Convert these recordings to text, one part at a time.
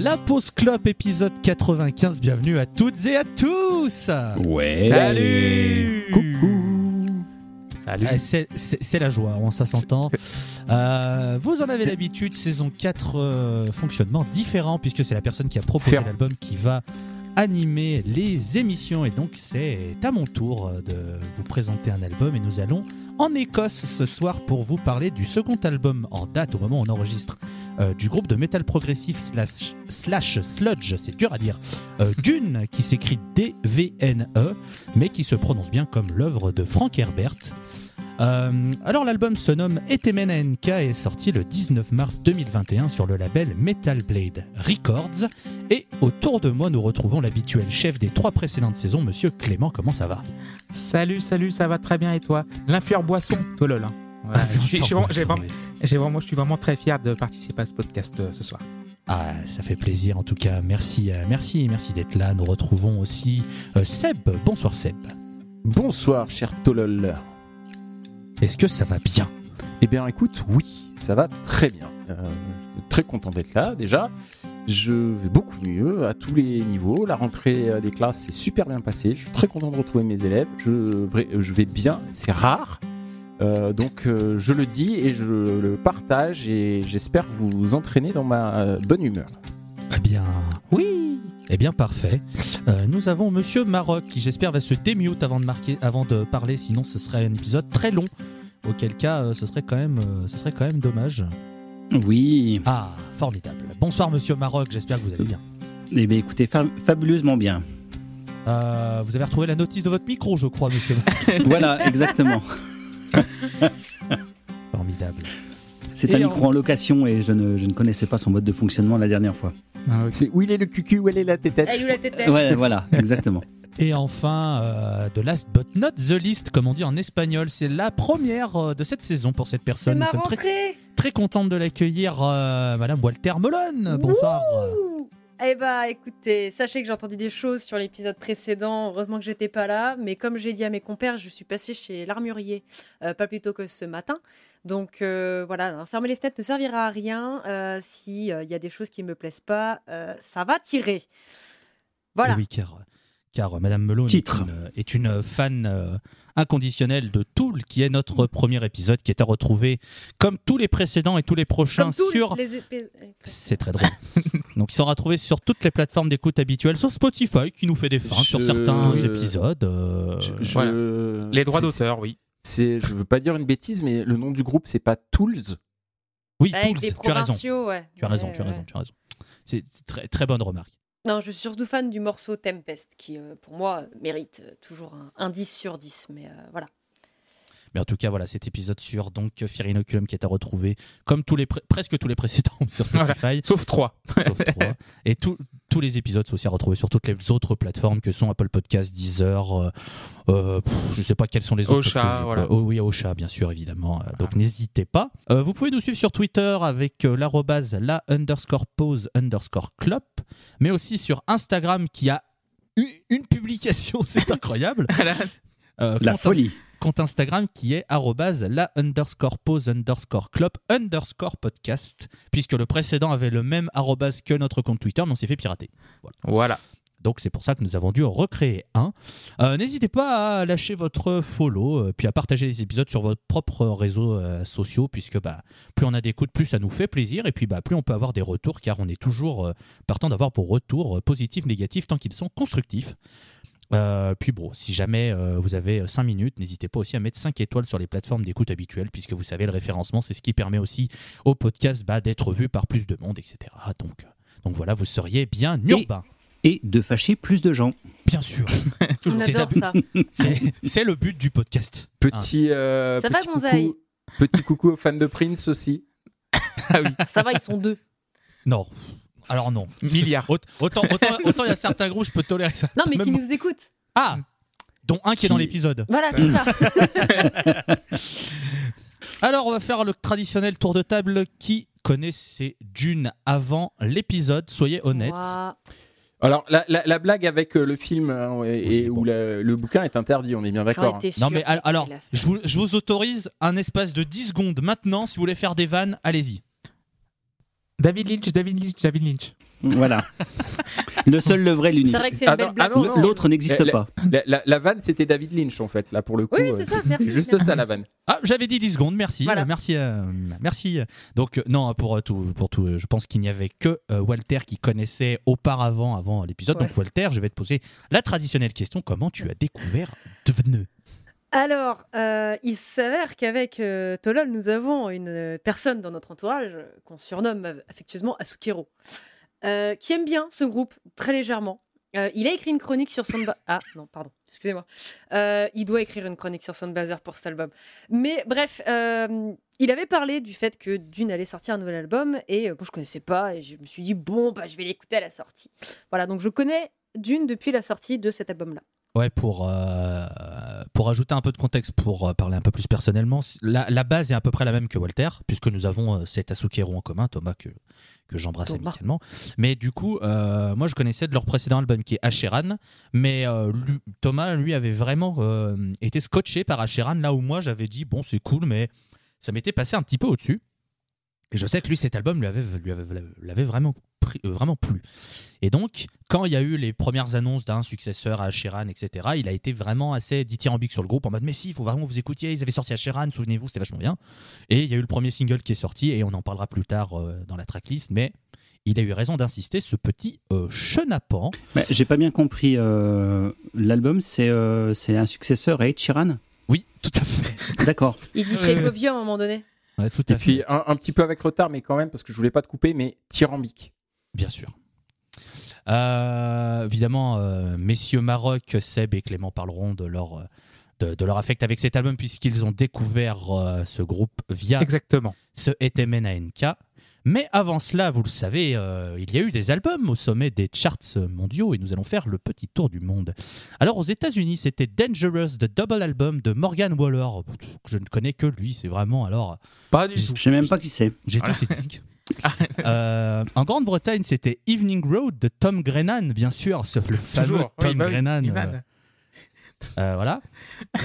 La pause clope épisode 95. Bienvenue à toutes et à tous. Ouais. Salut Coucou. Salut Ah, c'est- la joie, on ça s'entend. Euh, vous en avez l'habitude, saison 4, euh, fonctionnement différent puisque c'est la personne qui a proposé l'album qui va animer les émissions et donc c'est à mon tour euh, de vous présenter un album et nous allons en Écosse ce soir pour vous parler du second album en date au moment où on enregistre euh, du groupe de metal progressif slash, slash sludge, c'est dur à dire, euh, Dune qui s'écrit D-V-N-E E, mais qui se prononce bien comme l'œuvre de Frank Herbert. Euh, alors l'album se nomme Etemen NK et est sorti le 19 mars 2021 sur le label Metal Blade Records. Et autour de moi, nous retrouvons l'habituel chef des trois précédentes saisons, Monsieur Clément. Comment ça va? Salut, salut, ça va très bien et toi? L'influeur boisson, toi lol. hein. Voilà, je, suis, je suis vraiment, j'ai vraiment- vraiment- je suis vraiment très fier de participer à ce podcast euh, ce soir. Ah, ça fait plaisir en tout cas. Merci, euh, merci, merci d'être là. Nous retrouvons aussi euh, Seb. Bonsoir Seb. Bonsoir, cher Tolol. Est-ce que ça va bien? Eh bien, écoute, oui, ça va très bien. Euh, je suis très content d'être là, déjà. Je vais beaucoup mieux à tous les niveaux. La rentrée des classes s'est super bien passée. Je suis très content de retrouver mes élèves. Je vais bien, c'est rare. Euh, donc, euh, je le dis et je le partage et j'espère vous entraîner dans ma euh, bonne humeur. Eh bien, Oui eh bien parfait. Euh, nous avons Monsieur Maroc qui j'espère va se démute avant de marquer, avant de parler, sinon ce serait un épisode très long. Auquel cas, euh, ce serait quand même, euh, ce serait quand même dommage. Oui, Ah, formidable. Bonsoir Monsieur Maroc, j'espère que vous allez bien. eh bien écoutez, fa- fabuleusement bien. Euh, vous avez retrouvé la notice de votre micro, je crois, Monsieur. Maroc. voilà, exactement. formidable. C'est un en- micro en location et je ne, je ne connaissais pas son mode de fonctionnement la dernière fois. Ah. C'est où il est le cucu, où elle est la tête Elle ou la tête Ouais, voilà, exactement. Et enfin, euh, the last but not the least, comme on dit en espagnol, c'est la première euh, de cette saison pour cette C'est personne. ma Nous sommes très, très contente de l'accueillir, euh, Madame Walter Molon. Bonsoir. Ouh Eh bah écoutez, sachez que j'ai entendu des choses sur l'épisode précédent, heureusement que j'étais pas là, mais comme j'ai dit à mes compères, je suis passée chez l'armurier euh, pas plus tôt que ce matin. Donc euh, voilà, hein, fermer les fenêtres ne servira à rien. Euh, S'il y a des choses qui me plaisent pas, euh, ça va tirer. Voilà. Et oui, car, car Madame Melon est Titre. une, est une fan euh, inconditionnelle de Tool, qui est notre premier épisode, qui est à retrouver comme tous les précédents et tous les prochains Comme tous sur. les C'est très drôle. Donc ils sont retrouvés sur toutes les plateformes d'écoute habituelles, sauf Spotify, qui nous fait des feintes sur certains épisodes. euh, Je- je- Voilà. Les droits d'auteur, oui. C'est, je veux pas dire une bêtise, mais le nom du groupe, c'est pas Tools. Oui, Avec Tools, tu as raison. ouais. Tu as raison, Ouais, tu as ouais. raison, tu as raison. C'est très, très bonne remarque. Non, je suis surtout fan du morceau Tempest, qui euh, pour moi mérite toujours un, un 10 sur 10. Mais euh, voilà. Mais en tout cas, voilà, cet épisode sur donc Fear Inoculum qui est à retrouver, comme tous les pré- presque tous les précédents sur Spotify, Sauf trois. sauf trois. Et tous tous les épisodes sont aussi à retrouver sur toutes les autres plateformes que sont Apple Podcasts, Deezer, euh, euh, pff, je sais pas quelles sont les autres. Ocha, voilà. Oh oui, Ocha, bien sûr, évidemment. Euh, Donc n'hésitez pas. Euh, vous pouvez nous suivre sur Twitter avec euh, l'arrobase la underscore pose underscore clop, mais aussi sur Instagram qui a eu une publication, c'est incroyable. Euh, La folie. Compte Instagram qui est la underscore pose underscore clop underscore podcast, puisque le précédent avait le même arrobase que notre compte Twitter, mais on s'est fait pirater. Voilà. Donc c'est pour ça que nous avons dû recréer un. Euh, N'hésitez pas à lâcher votre follow, euh, puis à partager les épisodes sur votre propre réseau euh, sociaux, puisque bah, plus on a d'écoute, plus ça nous fait plaisir, et puis bah, plus on peut avoir des retours, car on est toujours euh, partant d'avoir vos retours positifs, négatifs, tant qu'ils sont constructifs. Euh, puis bon, si jamais euh, vous avez 5 minutes, n'hésitez pas aussi à mettre 5 étoiles sur les plateformes d'écoute habituelles, puisque vous savez, le référencement, c'est ce qui permet aussi au podcast bah, d'être vu par plus de monde, etc. Donc, euh, donc voilà, vous seriez bien urbain. Et de fâcher plus de gens. Bien sûr. C'est le but du podcast. Petit, euh, Ça va, Gonzaï coucou, petit coucou aux fans de Prince aussi. Ça va, ils sont deux. Non. Alors non. Milliards. Aut- Autant autant autant il y a certains groupes, je peux tolérer ça. Non, mais qui nous écoutent. Ah Dont un qui est dans l'épisode. Voilà, c'est ça. Alors, on va faire le traditionnel tour de table. Qui connaissait Dune avant l'épisode? Soyez honnête. Alors, la, la- la blague avec euh, le film euh, et, et Oui, bon. où la- le bouquin est interdit, on est bien d'accord. hein. Non mais alors, je vous, je vous autorise un espace de 10 secondes maintenant. Si vous voulez faire des vannes, allez-y. David Lynch, David Lynch, David Lynch. Voilà. Le seul, le vrai, l'unique. C'est vrai que c'est une Ah belle non, blague. ah. L'autre n'existe La- pas. La, la- la vanne, c'était David Lynch, en fait, là, pour le coup. Oui, euh, c'est ça, merci. C'est juste merci. ça, la vanne. Ah, j'avais dit 10 secondes, merci. Voilà. euh, Merci. euh, merci. Donc, non, pour tout, pour tout, je pense qu'il n'y avait que euh, Walter qui connaissait auparavant, avant l'épisode. Donc. Walter, je vais te poser la traditionnelle question comment tu as découvert Devenu Alors, euh, il s'avère qu'avec euh, Tolol, nous avons une euh, personne dans notre entourage euh, qu'on surnomme affectueusement Asukero, qui aime bien ce groupe très légèrement. Il a écrit une chronique sur Soundba... Ah non, pardon, excusez-moi. Il doit écrire une chronique sur Soundbazer pour cet album. Mais bref, il avait parlé du fait que Dune allait sortir un nouvel album et euh, bon, je connaissais pas et je me suis dit bon bah je vais l'écouter à la sortie. Voilà, donc je connais Dune depuis la sortie de cet album-là. Ouais, pour, euh, pour ajouter un peu de contexte, pour euh, parler un peu plus personnellement, la, la base est à peu près la même que Walter, puisque nous avons euh, cet Asukero en commun, Thomas, que, que j'embrasse amicalement. Mais du coup, euh, moi je connaissais de leur précédent album qui est Asheran, mais euh, lui- Thomas, lui, avait vraiment euh, été scotché par Asheran, là où moi j'avais dit, bon, c'est cool, mais ça m'était passé un petit peu au-dessus. Et je sais que lui, cet album lui avait, lui avait, l'avait vraiment, vraiment plu. Et donc, quand il y a eu les premières annonces d'un successeur à Sheeran, etc., il a été vraiment assez dithyrambique sur le groupe en mode Mais si, il faut vraiment que vous écoutiez. Ils avaient sorti à Sheeran, souvenez-vous, c'était vachement bien. Et il y a eu le premier single qui est sorti, et on en parlera plus tard euh, dans la tracklist, mais il a eu raison d'insister, ce petit euh, chenapan. Mais J'ai pas bien compris. euh, L'album, c'est euh, c'est un successeur à Ed Sheeran? Oui, tout à fait. D'accord. Il dit. Shape of You à un moment donné. Ouais, tout Et fait. puis, un, un petit peu avec retard, mais quand même, parce que je voulais pas te couper, mais tyrambique. Bien sûr. Euh, évidemment, euh, messieurs Maroc, Seb et Clément parleront de leur, euh, de, de leur affect avec cet album puisqu'ils ont découvert euh, ce groupe via Exactement. ce Etemen ANK. Mais avant cela, vous le savez, euh, il y a eu des albums au sommet des charts mondiaux et nous allons faire le petit tour du monde. Alors aux États-Unis, c'était Dangerous, the double album de Morgan Waller. Je ne connais que lui, c'est vraiment alors Pas du tout. Je sais même pas qui c'est. j'ai tous ces disques. Euh, en Grande-Bretagne, c'était Evening Road de Tom Grennan, bien sûr, ce, le fameux Toujours. Tom Oui, bah oui, Grennan. Euh, euh, voilà.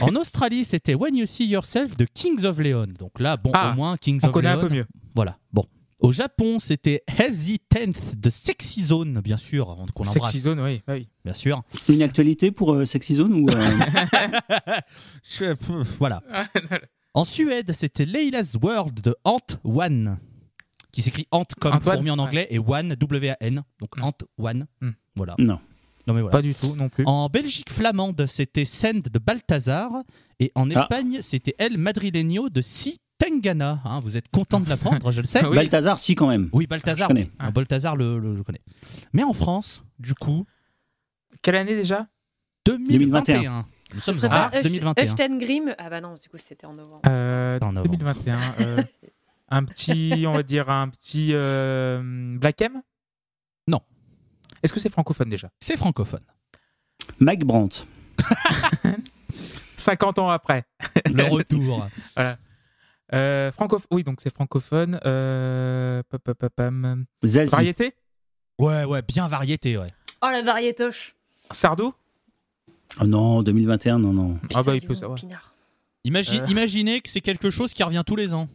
En Australie, c'était When You See Yourself de Kings of Leon. Donc là, bon, Ah, au moins Kings On of connaît Leon. un peu mieux. Voilà. Bon. Au Japon, c'était Hesitant de Sexy Zone, bien sûr, qu'on embrasse. Sexy Zone, oui. bah oui. Bien sûr. Une actualité pour euh, Sexy Zone ou euh, Je- pff, voilà. En Suède, c'était Leila's World de Ant One, qui s'écrit Ant comme Antoine, fourmi en ouais. anglais et One W-A-N. Donc. Ant One. Mm. Voilà. Non. Non mais voilà. Pas du tout non plus. En Belgique flamande, c'était Send de Balthazar. Et en Ah. Espagne, c'était El Madrileño de Si Tengana. Hein, vous êtes content de l'apprendre, je le sais. Oui. Balthazar, si quand même. Oui, Balthazar. Je connais. oui. Ah, Balthazar, le, le- je connais. Mais en France, du coup, Quelle année déjà? 2021. Nous Ce sommes en mars Euch- 2021. Euchtengrim Ah bah non, du coup c'était en novembre. euh, En novembre. 2021. euh, un petit, on va dire un petit euh, Black M? Non. Est-ce que c'est francophone déjà? C'est francophone. Mike Brandt. 50 ans après. Le retour. Euh, francophone. Oui, donc c'est francophone. Euh, pam. Zazie. Variété? Ouais, ouais, bien variété, ouais. Oh la variétoche Sardou? Oh non, 2021, non, non. Ah bah il peut savoir. Imagine, Euh. Imaginez que c'est quelque chose qui revient tous les ans.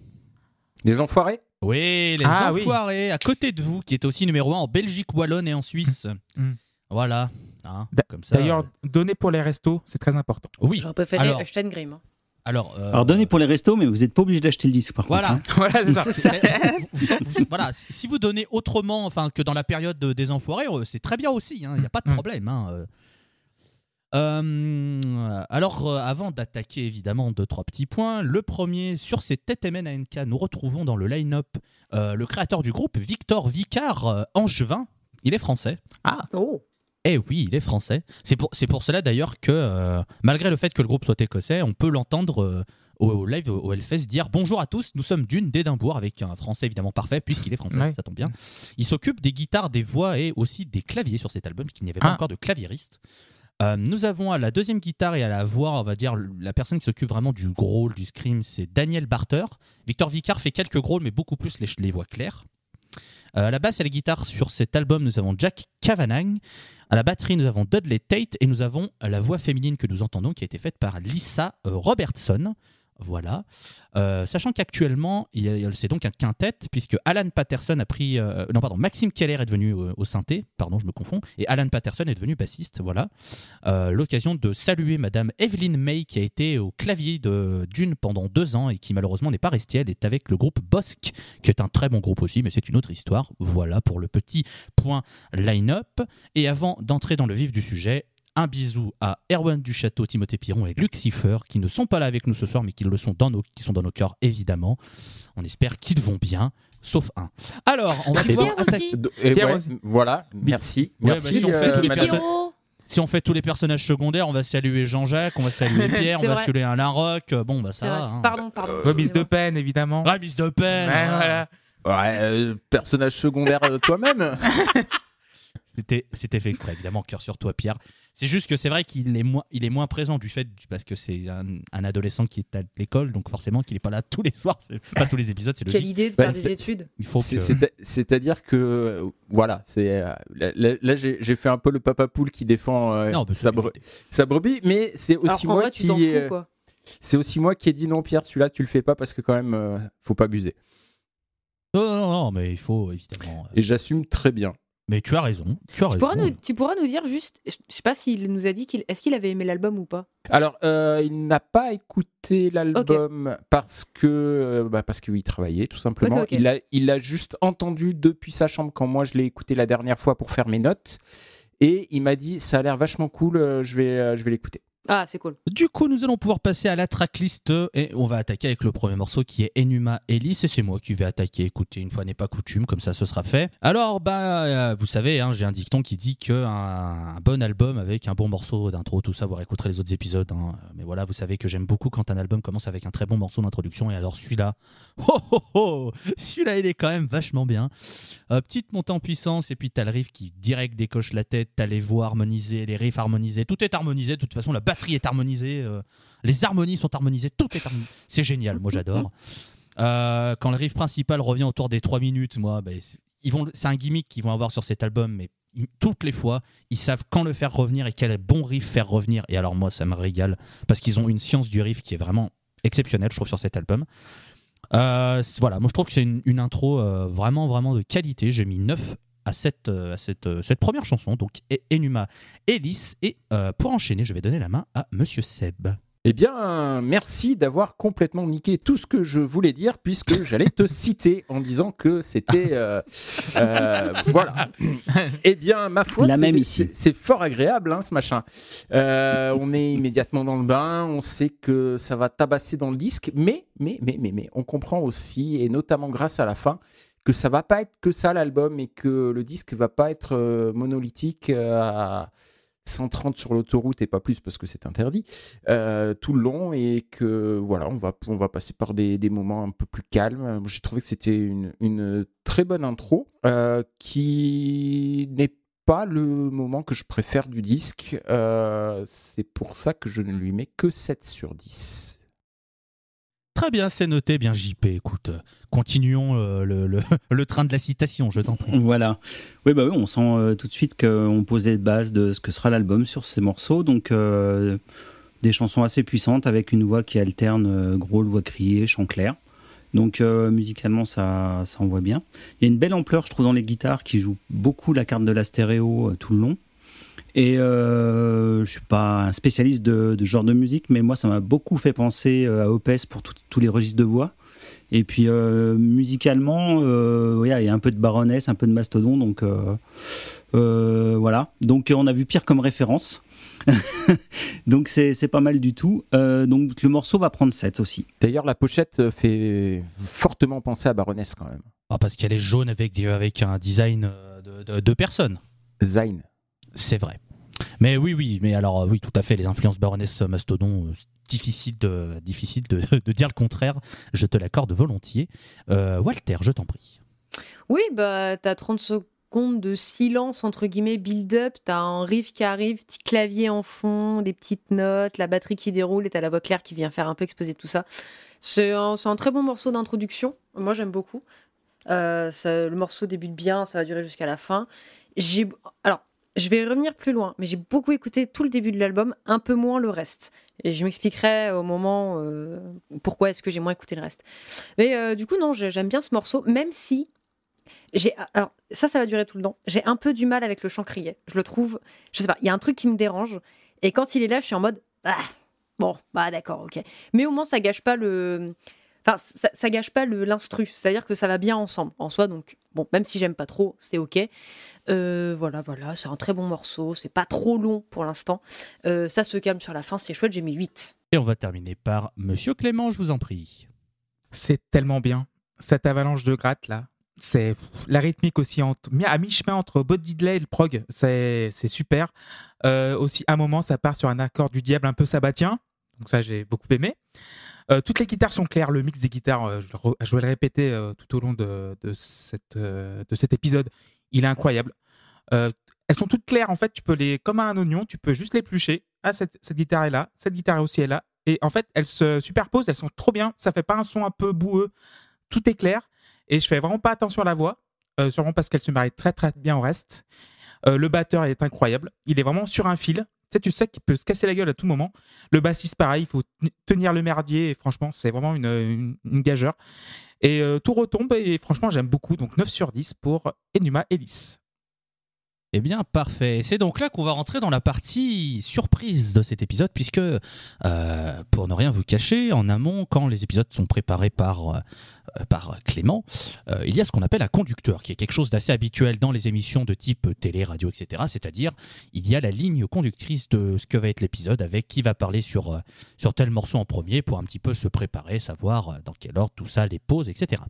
Les enfoirés Oui, les Ah, oui. enfoirés, à côté de vous, qui est aussi numéro 1 en Belgique wallonne et en Suisse. Mm. Voilà. Hein, D'a- comme ça. D'ailleurs, donner pour les restos, c'est très important. oui. J'aurais préféré Alors- Euchtengrim. hein. Alors, euh, Alors donnez pour les restos, mais vous n'êtes pas obligé d'acheter le disque par Voilà. contre. hein. voilà, c'est ça. C'est ça. vous- vous- vous- voilà, si vous donnez autrement, enfin que dans la période de- des enfoirés, euh, c'est très bien aussi. Il n'y a pas de Mm. problème. Euh. Alors, euh, avant d'attaquer évidemment deux trois petits points, le premier sur ces TTMN ANK, nous retrouvons dans le line-up euh, le créateur du groupe, Victor Vicard Angevin. Il est français. Oh Eh oui, il est français. C'est pour, c'est pour cela d'ailleurs que, malgré le fait que le groupe soit écossais, on peut l'entendre au, au live au, Hellfest dire Bonjour à tous, nous sommes d'une d'Édimbourg, avec un français évidemment parfait, puisqu'il est français, Ouais. ça tombe bien. Il s'occupe des guitares, des voix et aussi des claviers sur cet album, puisqu'il n'y avait pas Ah. encore de claviériste. Euh, nous avons à la deuxième guitare et à la voix, on va dire, la personne qui s'occupe vraiment du growl, du scream, c'est Daniel Barter. Victor Vicard fait quelques growls, mais beaucoup plus les, voix claires. Euh, à la basse et à la guitare sur cet album, nous avons Jack Kavanagh. À la batterie, nous avons Dudley Tate et nous avons la voix féminine que nous entendons qui a été faite par Lisa euh, Robertson. Voilà. Euh, sachant qu'actuellement, c'est donc un quintet, puisque Alan Patterson a pris. Euh, non, pardon, Maxime Keller est devenu au, synthé, pardon, je me confonds, et Alan Patterson est devenu bassiste. Voilà. Euh, l'occasion de saluer Madame Evelyn May, qui a été au clavier de Dune pendant deux ans et qui malheureusement n'est pas restée. Elle est avec le groupe Bosque, qui est un très bon groupe aussi, mais c'est une autre histoire. Voilà pour le petit point line-up. Et avant d'entrer dans le vif du sujet, un bisou à Erwan Duchâteau, Timothée Piron et Lucifer qui ne sont pas là avec nous ce soir mais qui le sont dans nos, qui sont dans nos cœurs évidemment. On espère qu'ils vont bien. Sauf un. Alors, on va pouvoir attaquer. voilà, merci. merci bah, si, on fait euh, si, on fait tous les personnages secondaires, on va saluer Jean-Jacques, on va saluer Pierre, on va saluer Alain Rock. Bon, bah ça. Hein. Pardon, pardon. Remise de peine, évidemment. Remise de peine. Ouais, voilà. Ouais, euh, personnage secondaire euh, toi-même. C'était fait exprès, évidemment, cœur sur toi, Pierre. C'est juste que c'est vrai qu'il est, moins, il est moins présent du fait, parce que c'est un, adolescent qui est à l'école, donc forcément qu'il n'est pas là tous les soirs, pas tous les épisodes, c'est logique. Quelle idée de faire des études il faut C'est-à-dire que, voilà, c'est euh, là, j'ai fait un peu le papa poule qui défend euh, sa, brebis, mais c'est aussi moi qui. Euh, c'est aussi moi qui ai dit non, Pierre, celui-là, tu le fais pas parce que quand même, faut pas abuser. Non, non, non, mais il faut évidemment. Et j'assume très bien. Mais tu as raison. Tu, as Pourras nous, tu pourras nous dire juste, je sais pas s'il nous a dit qu'il, est-ce qu'il avait aimé l'album ou pas? Alors, euh, il n'a pas écouté l'album parce que, euh, bah parce qu'il travaillait tout simplement. Il a, il a juste entendu depuis sa chambre quand moi je l'ai écouté la dernière fois pour faire mes notes, et il m'a dit ça a l'air vachement cool, euh, je vais, je vais l'écouter. Ah, c'est cool. Du coup, nous allons pouvoir passer à la tracklist et on va attaquer avec le premier morceau qui est Enuma Ellis et c'est moi qui vais attaquer. Écoutez, une fois n'est pas coutume, comme ça ce sera fait. Alors, bah, euh, vous savez, hein, j'ai un dicton qui dit que un, bon album avec un bon morceau d'intro, tout ça, vous réécouterez les autres épisodes. Hein. Mais voilà, vous savez que j'aime beaucoup quand un album commence avec un très bon morceau d'introduction et alors celui-là, oh, oh, oh celui-là, il est quand même vachement bien. Euh, petite montée en puissance et puis t'as le riff qui direct décoche la tête, t'as les voix harmonisées, les riffs harmonisés, tout est harmonisé. De toute façon, la batterie est harmonisée, euh, les harmonies sont harmonisées, tout est harmonisé. C'est génial, moi j'adore. Euh, quand le riff principal revient autour des 3 minutes, moi, ben, ils vont, c'est un gimmick qu'ils vont avoir sur cet album, mais toutes les fois, ils savent quand le faire revenir et quel bon riff faire revenir. Et alors moi, ça me régale parce qu'ils ont une science du riff qui est vraiment exceptionnelle, je trouve, sur cet album. Euh, voilà, moi je trouve que c'est une, intro vraiment, vraiment de qualité. J'ai mis 9 à cette, euh, à cette, euh, cette première chanson, donc Enuma Ellis. Et euh, pour enchaîner, je vais donner la main à Monsieur Seb. Eh bien, merci d'avoir complètement niqué tout ce que je voulais dire, puisque j'allais te citer en disant que c'était. voilà. Eh bien, ma foi, c'est fort agréable, hein, ce machin. on est immédiatement dans le bain, on sait que ça va tabasser dans le disque, mais, mais, mais, mais, mais, on comprend aussi, et notamment grâce à la fin, que ça va pas être que ça l'album et que le disque va pas être euh, monolithique euh, à 130 sur l'autoroute et pas plus parce que c'est interdit euh, tout le long et que voilà on va on va passer par des, moments un peu plus calmes j'ai trouvé que c'était une, une, très bonne intro qui n'est pas le moment que je préfère du disque c'est pour ça que je ne lui mets que 7 sur 10 Très bien, c'est noté. Bien, JP, écoute, continuons euh, le, train de la citation, je t'en prie. Voilà. Oui, bah oui, on sent euh, tout de suite qu'on pose les bases de ce que sera l'album sur ces morceaux. Donc, euh, des chansons assez puissantes avec une voix qui alterne gros, voix criée, chant clair. Donc, musicalement, ça, ça envoie bien. Il y a une belle ampleur, je trouve, dans les guitares qui jouent beaucoup la carte de la stéréo tout le long. Et euh, je suis pas un spécialiste de, genre de musique, mais moi, ça m'a beaucoup fait penser euh, à Opes pour tous les registres de voix. Et puis euh, musicalement, euh, il y a un peu de baronesse, un peu de mastodon, donc euh, voilà. Donc on a vu pire comme référence. donc c'est pas mal du tout. donc le morceau va prendre 7 aussi. D'ailleurs, la pochette fait fortement penser à Baroness quand même. Ah, parce qu'elle est jaune avec, avec un design de, de, de personnes. Zayn. C'est vrai. Mais oui, oui, mais alors oui, tout à fait, les influences Baroness Mastodon, difficile, de, difficile de, dire le contraire, je te l'accorde volontiers. Euh, Walter, je t'en prie. Oui, bah t'as 30 secondes de silence, entre guillemets, build-up, t'as un riff qui arrive, petit clavier en fond, des petites notes, la batterie qui déroule et t'as la voix claire qui vient faire un peu exposer tout ça. C'est un, très bon morceau d'introduction, moi j'aime beaucoup. Euh, le morceau débute bien, ça va durer jusqu'à la fin. J'ai, alors, je vais revenir plus loin, mais j'ai beaucoup écouté tout le début de l'album, un peu moins le reste. Et je m'expliquerai au moment euh, pourquoi est-ce que j'ai moins écouté le reste. Mais euh, du coup, non, j'aime bien ce morceau, même si j'ai. Alors, ça, ça va durer tout le temps. J'ai un peu du mal avec le chant crié. Je le trouve. Je sais pas, il y a un truc qui me dérange. Et quand il est là, je suis en mode. Ah, bon, bah d'accord, ok. Mais au moins, ça gâche pas le. Enfin, ça, gâche pas l'instru, c'est-à-dire que ça va bien ensemble en soi. Donc, bon, même si j'aime pas trop, c'est ok. Euh, voilà, voilà, c'est un très bon morceau, c'est pas trop long pour l'instant. Euh, ça se calme sur la fin, c'est chouette, j'ai mis 8. Et on va terminer par Monsieur Clément, je vous en prie. C'est tellement bien, cette avalanche de gratte là. C'est la rythmique aussi entre, à mi-chemin entre Body Delay et le prog, c'est super. Euh, aussi, à un moment, ça part sur un accord du diable un peu sabbatien, donc ça j'ai beaucoup aimé. Euh, toutes les guitares sont claires. Le mix des guitares, euh, je, vais le répéter euh, tout au long de cet épisode, il est incroyable. elles sont toutes claires en fait. Tu peux les, comme un oignon, tu peux juste l'éplucher. Ah, cette, cette guitare est là, cette guitare aussi est là. Et en fait, elles se superposent, elles sont trop bien. Ça fait pas un son un peu boueux. Tout est clair. Et je fais vraiment pas attention à la voix, sûrement parce qu'elle se marie très très bien au reste. le batteur est incroyable. Il est vraiment sur un fil sais, tu sais qu'il peut se casser la gueule à tout moment. Le bassiste, pareil, il faut tenir le merdier. Et franchement, c'est vraiment une, gageure. Et euh, tout retombe. Et franchement, j'aime beaucoup. Donc 9 sur 10 pour Enuma Ellis. Eh bien, parfait. C'est donc là qu'on va rentrer dans la partie surprise de cet épisode, puisque, euh, pour ne rien vous cacher, en amont, quand les épisodes sont préparés par euh, par Clément, euh, il y a ce qu'on appelle un conducteur, qui est quelque chose d'assez habituel dans les émissions de type télé, radio, etc. C'est-à-dire, il y a la ligne conductrice de ce que va être l'épisode, avec qui va parler sur, euh, sur tel morceau en premier, pour un petit peu se préparer, savoir dans quel ordre tout ça, les poses, etc.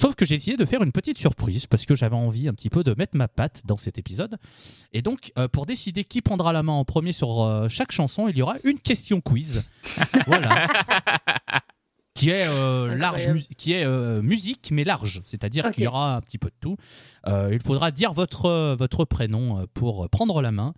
Sauf que j'ai essayé de faire une petite surprise, parce que j'avais envie un petit peu de mettre ma patte dans cet épisode. Et donc, pour décider qui prendra la main en premier sur chaque chanson, il y aura une question quiz. voilà qui est euh, large, qui est euh, musique mais large, c'est-à-dire qu'il y aura un petit peu de tout. Euh, il faudra dire votre votre prénom pour prendre la main.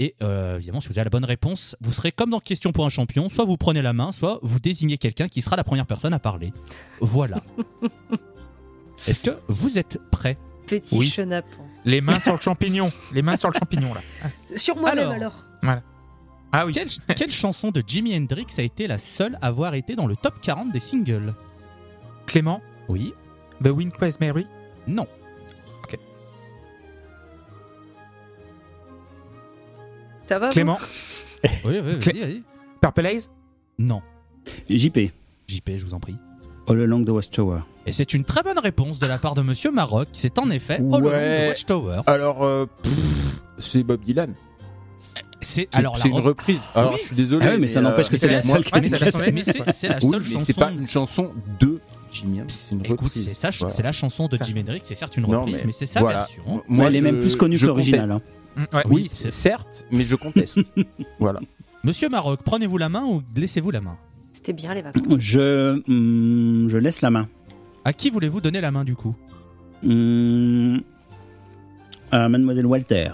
Et évidemment, si vous avez la bonne réponse, vous serez comme dans Question pour un champion, soit vous prenez la main, soit vous désignez quelqu'un qui sera la première personne à parler. Voilà. Est-ce que vous êtes prêts Petit oui. chenapan. Les mains sur le champignon. Les mains sur le champignon, là. Sur moi-même alors. Voilà. Ah oui. Quelle, chanson de Jimi Hendrix a été la seule à avoir été dans le top 40 des singles Clément Oui. The Wind Cries Mary Non. Ok. Ça va Clément Oui, oui, vas-y, vas-y. Purple Haze Non. JP. JP, je vous en prie. All Along the Watchtower. Et c'est une très bonne réponse de la part de Monsieur Maroc. C'est en effet All Along the Watchtower. Alors, euh, c'est Bob Dylan. C'est alors c'est une reprise. Alors je suis désolé. Ah mais, ça n'empêche que c'est la seule. mais c'est la seule chanson. C'est pas une chanson de Jimi. C'est une reprise. C'est ça, c'est la chanson de Jimi Hendrix. C'est certes une reprise, mais, c'est sa version. Moi, elle est même plus connue que l'original. Hein. Mm, oui, certes, mais je conteste. voilà. Monsieur Maroc, prenez-vous la main ou laissez-vous la main? C'était bien les vacances. Je, hmm, je laisse la main. À qui voulez-vous donner la main du coup? Hmm, À Mademoiselle Walter.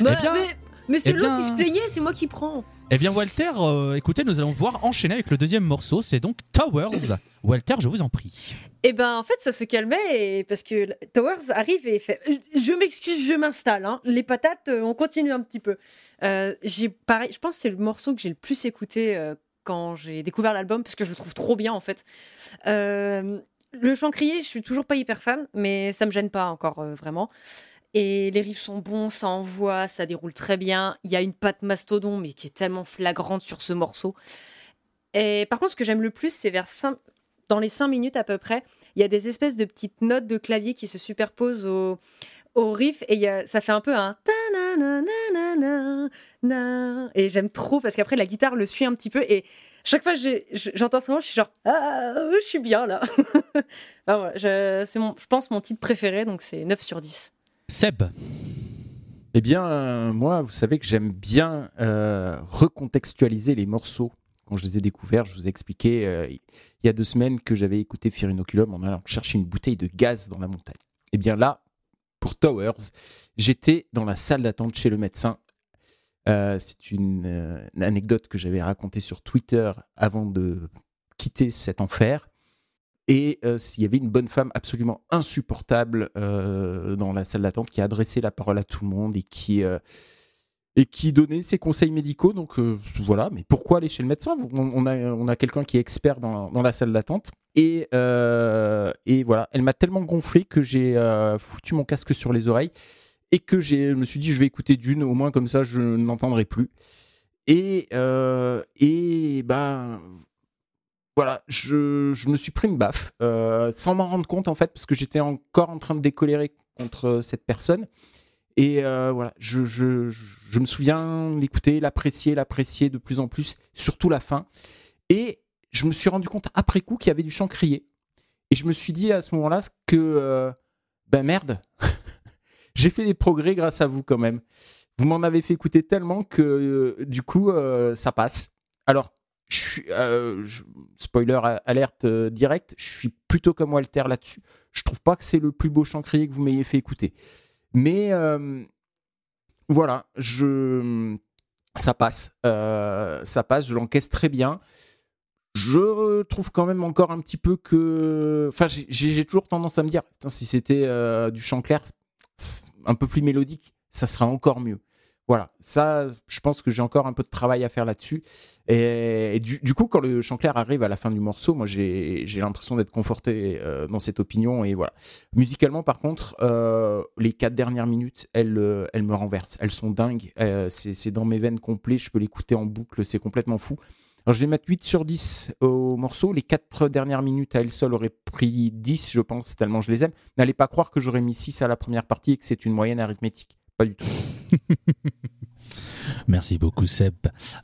Bah, eh bien, mais c'est eh l'autre qui se plaignait, c'est moi qui prends. Eh bien, Walter, euh, écoutez, nous allons pouvoir enchaîner avec le deuxième morceau, c'est donc Towers. Walter, je vous en prie. Eh ben, en fait, ça se calmait parce que Towers arrive et fait Je m'excuse, je m'installe. Hein. Les patates, euh, on continue un petit peu. Euh, j'ai pareil, je pense que c'est le morceau que j'ai le plus écouté quand j'ai découvert l'album parce que je le trouve trop bien en fait. le chant crié, je suis toujours pas hyper fan, mais ça me gêne pas encore vraiment. Et les riffs sont bons, ça envoie, ça déroule très bien. Il y a une patte mastodon, mais qui est tellement flagrante sur ce morceau. Et par contre, ce que j'aime le plus, c'est vers dans les 5 minutes à peu près, il y a des espèces de petites notes de clavier qui se superposent au, au riff et y a, ça fait un peu un et j'aime trop parce qu'après la guitare le suit un petit peu et chaque fois que j'entends ce moment, je suis genre ah, je suis bien là. c'est je pense mon titre préféré donc c'est 9 sur 10. Seb Eh bien, moi, vous savez que j'aime bien euh, recontextualiser les morceaux. Quand je les ai découverts, je vous ai expliqué euh, il y a deux semaines que j'avais écouté Fear Inoculum en allant chercher une bouteille de gaz dans la montagne. Eh bien là, pour Towers, j'étais dans la salle d'attente chez le médecin. Euh, c'est une, anecdote que j'avais racontée sur Twitter avant de quitter cet enfer. Et euh, il y avait une bonne femme absolument insupportable euh, dans la salle d'attente qui a adressé la parole à tout le monde et qui, euh, et qui donnait ses conseils médicaux. Donc voilà, mais pourquoi aller chez le médecin? On, a, on a quelqu'un qui est expert dans, dans la salle d'attente. Et, et voilà, elle m'a tellement gonflé que j'ai foutu mon casque sur les oreilles et que je me suis dit, je vais écouter d'une, au moins comme ça, je n'entendrai plus. Et, euh, et bah, voilà, je, je me suis pris une baffe, euh, sans m'en rendre compte en fait, parce que j'étais encore en train de décolérer contre cette personne. Et euh, voilà, je, je, je me souviens l'écouter, l'apprécier, l'apprécier de plus en plus, surtout la fin. Et je me suis rendu compte après coup qu'il y avait du chant crié. Et je me suis dit à ce moment-là que, euh, ben merde, j'ai fait des progrès grâce à vous quand même. Vous m'en avez fait écouter tellement que du coup, ça passe. Alors, euh, spoiler alerte euh, direct, je suis plutôt comme Walter là-dessus. Je trouve pas que c'est le plus beau chant crié que vous m'ayez fait écouter. Mais euh, voilà, je, ça passe. Ça passe, je l'encaisse très bien. Je trouve quand même encore un petit peu que. Enfin, j'ai- toujours tendance à me dire, si c'était du chant clair, un peu plus mélodique, ça serait encore mieux. Voilà, ça, je pense que j'ai encore un peu de travail à faire là-dessus. Et, du, coup, quand le chant clair arrive à la fin du morceau, moi, j'ai l'impression d'être conforté euh, dans cette opinion. Et voilà. Musicalement, par contre, euh, les quatre dernières minutes, elles, euh, elles me renversent. Elles sont dingues. C'est dans mes veines complets. Je peux l'écouter en boucle. C'est complètement fou. Alors, je vais mettre 8 sur 10 au morceau. Les 4 dernières minutes à elles seules auraient pris 10, je pense, tellement je les aime. N'allez pas croire que j'aurais mis 6 à la première partie et que c'est une moyenne arithmétique. Pas du tout. Merci beaucoup, Seb.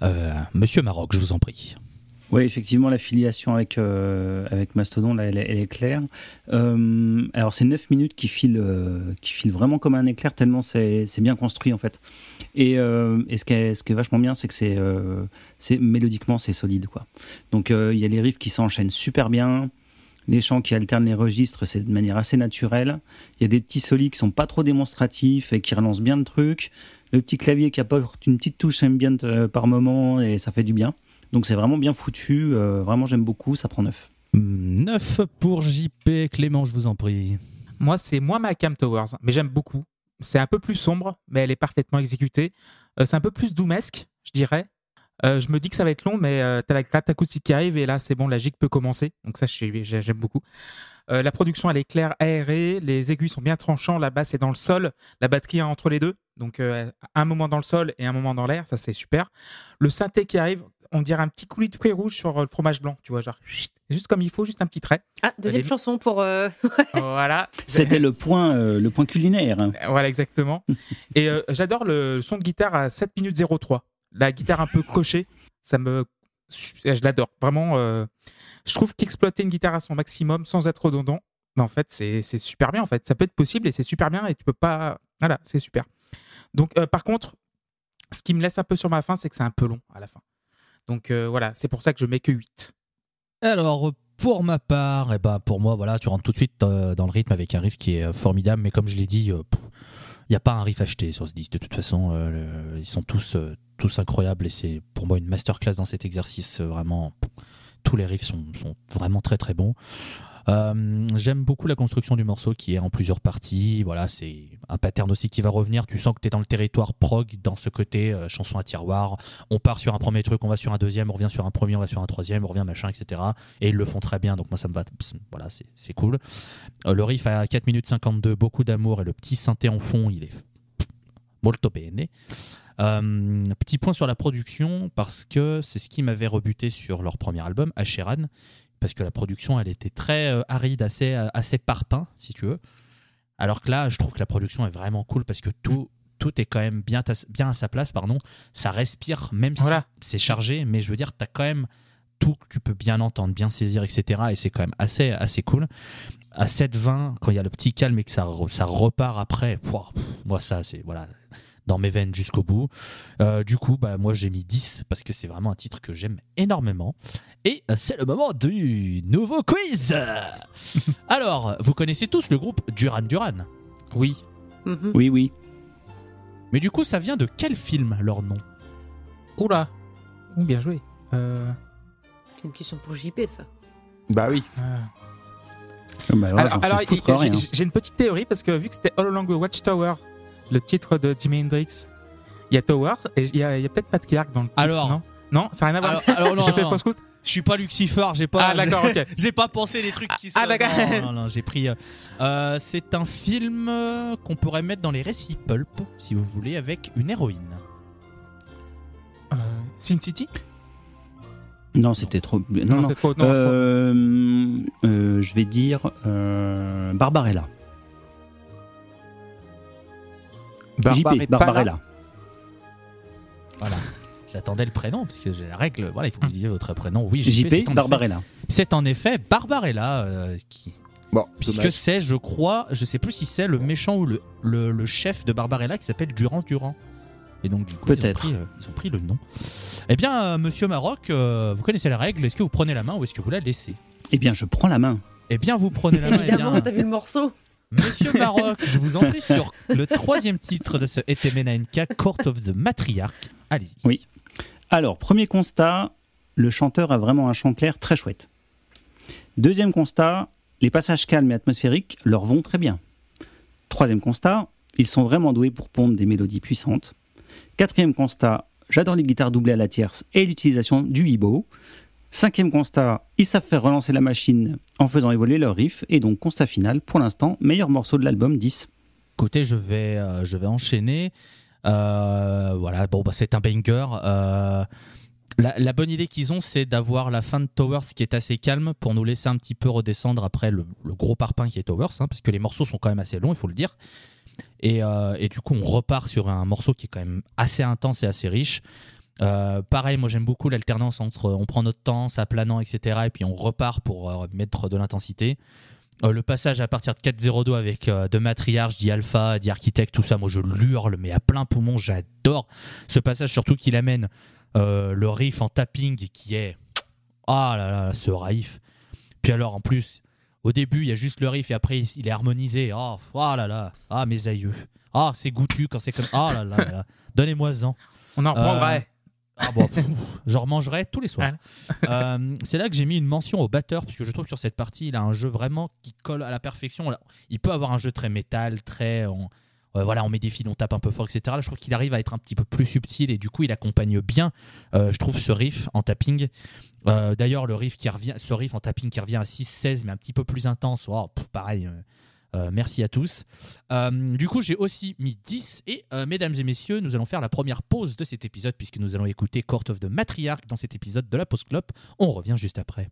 Euh, Monsieur Maroc, je vous en prie. Oui, effectivement, l'affiliation avec, euh, avec Mastodon, là, elle, est- elle est claire. Euh, alors, c'est 9 minutes qui filent, euh, qui filent vraiment comme un éclair, tellement c'est bien construit, en fait. Et, euh, et ce, qui est, ce qui est vachement bien, c'est que c'est euh, c'est- mélodiquement, c'est solide, quoi. Donc, euh, il y a les riffs qui s'enchaînent super bien. Les chants qui alternent les registres, c'est de manière assez naturelle. Il y a des petits solis qui sont pas trop démonstratifs et qui relancent bien le truc. Le petit clavier qui apporte une petite touche ambient euh, par moment et ça fait du bien. Donc c'est vraiment bien foutu, euh, vraiment j'aime beaucoup, ça prend neuf. 9 pour JP. Clément, je vous en prie. Moi, c'est moins ma Cam Towers, mais j'aime beaucoup. C'est un peu plus sombre, mais elle est parfaitement exécutée. Euh, c'est un peu plus doumesque, je dirais. Euh, je me dis que ça va être long, mais euh, t'as la gratte acoustique qui arrive et là, c'est bon, la gigue peut commencer. Donc ça, j'aime beaucoup. Euh, la production, elle est claire, aérée. Les aigus sont bien tranchants. La basse est dans le sol. La batterie est entre les deux. Donc euh, un moment dans le sol et un moment dans l'air, ça c'est super. Le synthé qui arrive, on dirait un petit coulis de fruits rouges sur le fromage blanc, tu vois, genre juste comme il faut, juste un petit trait. Ah, deuxième Les- chanson pour. euh, voilà. C'était le point, euh, le point culinaire. hein. Voilà, exactement. Et euh, j'adore le son de guitare à 7 minutes 03. La guitare un peu cochée, ça me. Je l'adore. Vraiment, euh, je trouve qu'exploiter une guitare à son maximum sans être redondant, en fait, c'est super bien. En fait, ça peut être possible et c'est super bien et tu peux pas. Voilà, c'est super. Donc, euh, par contre, ce qui me laisse un peu sur ma fin, c'est que c'est un peu long à la fin. Donc euh, voilà, c'est pour ça que je mets que 8. Alors, pour ma part, eh ben, pour moi, voilà, tu rentres tout de suite dans le rythme avec un riff qui est formidable, mais comme je l'ai dit, n'y a pas un riff acheté sur ce disque. De toute façon, euh, ils sont tous, euh, tous incroyables et c'est pour moi une masterclass dans cet exercice. euh, vraiment, tous les riffs sont vraiment très très bons. Euh, J'aime beaucoup la construction du morceau qui est en plusieurs parties. Voilà, c'est un pattern aussi qui va revenir. Tu sens que tu es dans le territoire prog, dans ce côté euh, chanson à tiroir. On part sur un premier truc, on va sur un deuxième, on revient sur un premier, on va sur un troisième, on revient machin, etc. Et ils le font très bien, donc moi ça me va. Voilà, c'est cool. Euh, le riff à 4 minutes 52, beaucoup d'amour et le petit synthé en fond, il est molto bene. Euh, petit point sur la production, parce que c'est ce qui m'avait rebuté sur leur premier album, Asheran, parce que la production, elle était très euh, aride, assez, euh, assez parpaing, si tu veux. Alors que là, je trouve que la production est vraiment cool, parce que tout, tout est quand même bien, bien à sa place, pardon. Ça respire, même Voilà. si c'est chargé, mais je veux dire, tu as quand même tout que tu peux bien entendre, bien saisir, etc. Et c'est quand même assez, assez cool. À 7-20, quand il y a le petit calme et que ça, ça repart après, moi ça, c'est voilà, dans mes veines jusqu'au bout. Euh, du coup, bah, moi j'ai mis 10 parce que c'est vraiment un titre que j'aime énormément. Et euh, c'est le moment du nouveau quiz Alors, vous connaissez tous le groupe Duran Duran? Oui. mhm. Oui, oui. Mais du coup, ça vient de quel film leur nom? Oula. Oh, bien joué. Euh, C'est une question pour JP, ça. Bah oui. euh, Ah bah, alors, j'ai une petite théorie parce que vu que c'était All Along the Watchtower, le titre de Jimi Hendrix, Il y a Towers et il y a, il y a peut-être Pat Clark dans le. titre, Alors. non, non, ça n'a rien à voir. Alors, alors, non, J'ai fait non, fausse couste. Je suis pas Lucifer, j'ai pas. Ah, d'accord, ok. J'ai pas pensé des trucs qui sont. ah, d'accord. Non, non, non, j'ai pris. euh, euh, c'est un film euh, qu'on pourrait mettre dans les récits pulp, si vous voulez, avec une héroïne. Euh, Sin City? Non, c'était trop. Non, non. c'est trop. Non, Euh, euh, je vais dire euh, Barbarella. Trop. JP, Barbarella. Voilà. J'attendais le prénom, puisque j'ai la règle. Voilà, il faut que vous disiez votre prénom. Oui, JP, c'est JP, en Barbarella. effet- C'est en effet Barbarella euh, qui. Bon, Puisque c'est, je crois, je sais plus si c'est le méchant ou le, le, le chef de Barbarella qui s'appelle Durand Durand. Et donc, du coup, ils ont, Peut-être. euh, ils ont pris le nom. Eh bien, euh, monsieur Maroc, euh, vous connaissez la règle. Est-ce que vous prenez la main ou est-ce que vous la laissez? Eh bien, je prends la main. Eh bien, vous prenez la main. eh Évidemment, bien, t'as vu le morceau Monsieur Maroc, je vous en prie sur le troisième titre de ce ETMNK, Court of the Matriarch. Allez-y. Oui. Alors, premier constat, le chanteur a vraiment un chant clair très chouette. Deuxième constat, les passages calmes et atmosphériques leur vont très bien. Troisième constat, ils sont vraiment doués pour pondre des mélodies puissantes. Quatrième constat, j'adore les guitares doublées à la tierce et l'utilisation du hibo. Cinquième constat, ils savent faire relancer la machine en faisant évoluer leur riff. Et donc, constat final, pour l'instant, meilleur morceau de l'album 10. Écoutez, je vais, euh, je vais enchaîner. Euh, voilà, bon, bah, c'est un banger. Euh, la, bonne idée qu'ils ont, c'est d'avoir la fin de Towers qui est assez calme pour nous laisser un petit peu redescendre après le, gros parpaing qui est Towers, hein, parce que les morceaux sont quand même assez longs, il faut le dire. Et, et du coup, on repart sur un morceau qui est quand même assez intense et assez riche. Euh, pareil, moi j'aime beaucoup l'alternance entre on prend notre temps, ça planant, etc. Et puis on repart pour euh, mettre de l'intensité. Euh, le passage à partir de 4.02 avec euh, de matriarche, d'Alpha, d'Architecte, tout ça, moi je l'hurle, mais à plein poumon, j'adore ce passage, surtout qu'il amène euh, le riff en tapping qui est. Ah là là, ce riff. Puis alors en plus, au début, il y a juste le riff et après il est harmonisé. Ah oh, là là, ah mes aïeux. Ah, c'est goûtu quand c'est comme. Ah là là, là, là. donnez-moi-en. On en reprendrait. Ah bon, pff, j'en remangerai tous les soirs. Euh, c'est là que j'ai mis une mention au batteur, parce que je trouve que sur cette partie, il a un jeu vraiment qui colle à la perfection. Il peut avoir un jeu très métal, très. On, euh, voilà, on met des fils, on tape un peu fort, etc. Là, je trouve qu'il arrive à être un petit peu plus subtil et du coup, il accompagne bien, euh, je trouve, ce riff en tapping. Euh, D'ailleurs, le riff qui revient, ce riff en tapping qui revient à 6-16, mais un petit peu plus intense. Oh, pff, pareil. Euh, merci à tous. Euh, du coup, j'ai aussi mis 10 et euh, mesdames et messieurs, nous allons faire la première pause de cet épisode puisque nous allons écouter Court of the Matriarch dans cet épisode de la Post Club. On revient juste après.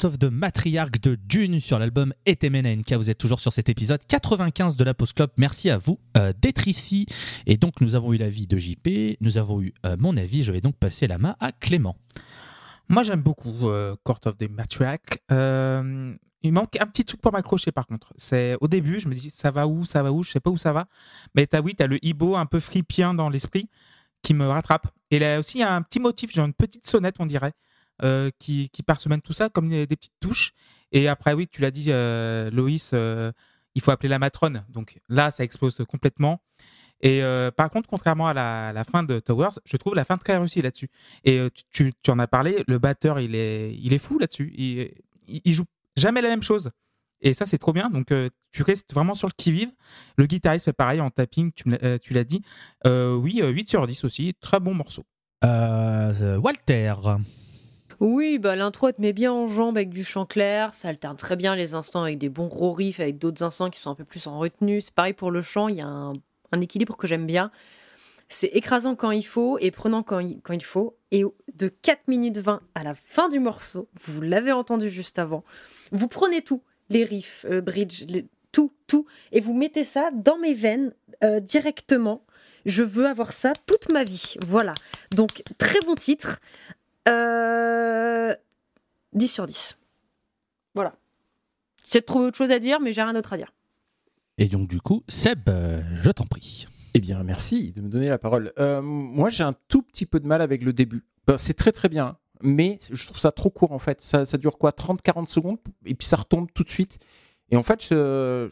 Court of the Matriarch de Dune sur l'album Etemenenka. Vous êtes toujours sur cet épisode 95 de la Post. Merci à vous euh, d'être ici. Et donc, nous avons eu l'avis de JP, nous avons eu euh, mon avis. Je vais donc passer la main à Clément. Moi, j'aime beaucoup euh, Court of the Matriarch. Il manque un petit truc pour m'accrocher, par contre. C'est au début, je me dis ça va où, ça va où, je sais pas où ça va. Mais t'as oui, t'as le hibo un peu fripien dans l'esprit qui me rattrape. Et là aussi, il y a un petit motif, genre une petite sonnette, on dirait, euh, qui, qui parsemaine tout ça, comme des, petites touches. Et après, oui, tu l'as dit, euh, Loïs, euh, il faut appeler la matrone. Donc là, ça explose complètement. Et par contre, contrairement à la, fin de Towers, je trouve la fin très réussie là-dessus. Et tu, en as parlé, le batteur, il est, il est fou là-dessus. Il, il, joue jamais la même chose. Et ça, c'est trop bien. Donc, tu restes vraiment sur le qui-vive. Le guitariste fait pareil en tapping, tu, l'as- dit. Oui, euh, 8 sur 10 aussi. Très bon morceau. Walter. Oui, bah, l'intro, te met bien en jambe avec du chant clair. Ça alterne très bien les instants avec des bons gros riffs, avec d'autres instants qui sont un peu plus en retenue. C'est pareil pour le chant, il y a un, équilibre que j'aime bien. C'est écrasant quand il faut et prenant quand il, faut. Et de 4 minutes 20 à la fin du morceau, vous l'avez entendu juste avant, vous prenez tout, les riffs, euh, bridge, tout, tout, et vous mettez ça dans mes veines euh, directement. Je veux avoir ça toute ma vie. Voilà. Donc, très bon titre. Euh, 10 sur 10. Voilà. J'ai trouvé autre chose à dire, mais j'ai rien d'autre à dire. Et donc, du coup, Seb, euh, je t'en prie. Eh bien, merci de me donner la parole. Euh, moi, j'ai un tout petit peu de mal avec le début. Ben, c'est très très bien, mais je trouve ça trop court en fait. Ça, ça dure quoi 30-40 secondes et puis ça retombe tout de suite. Et en fait, je-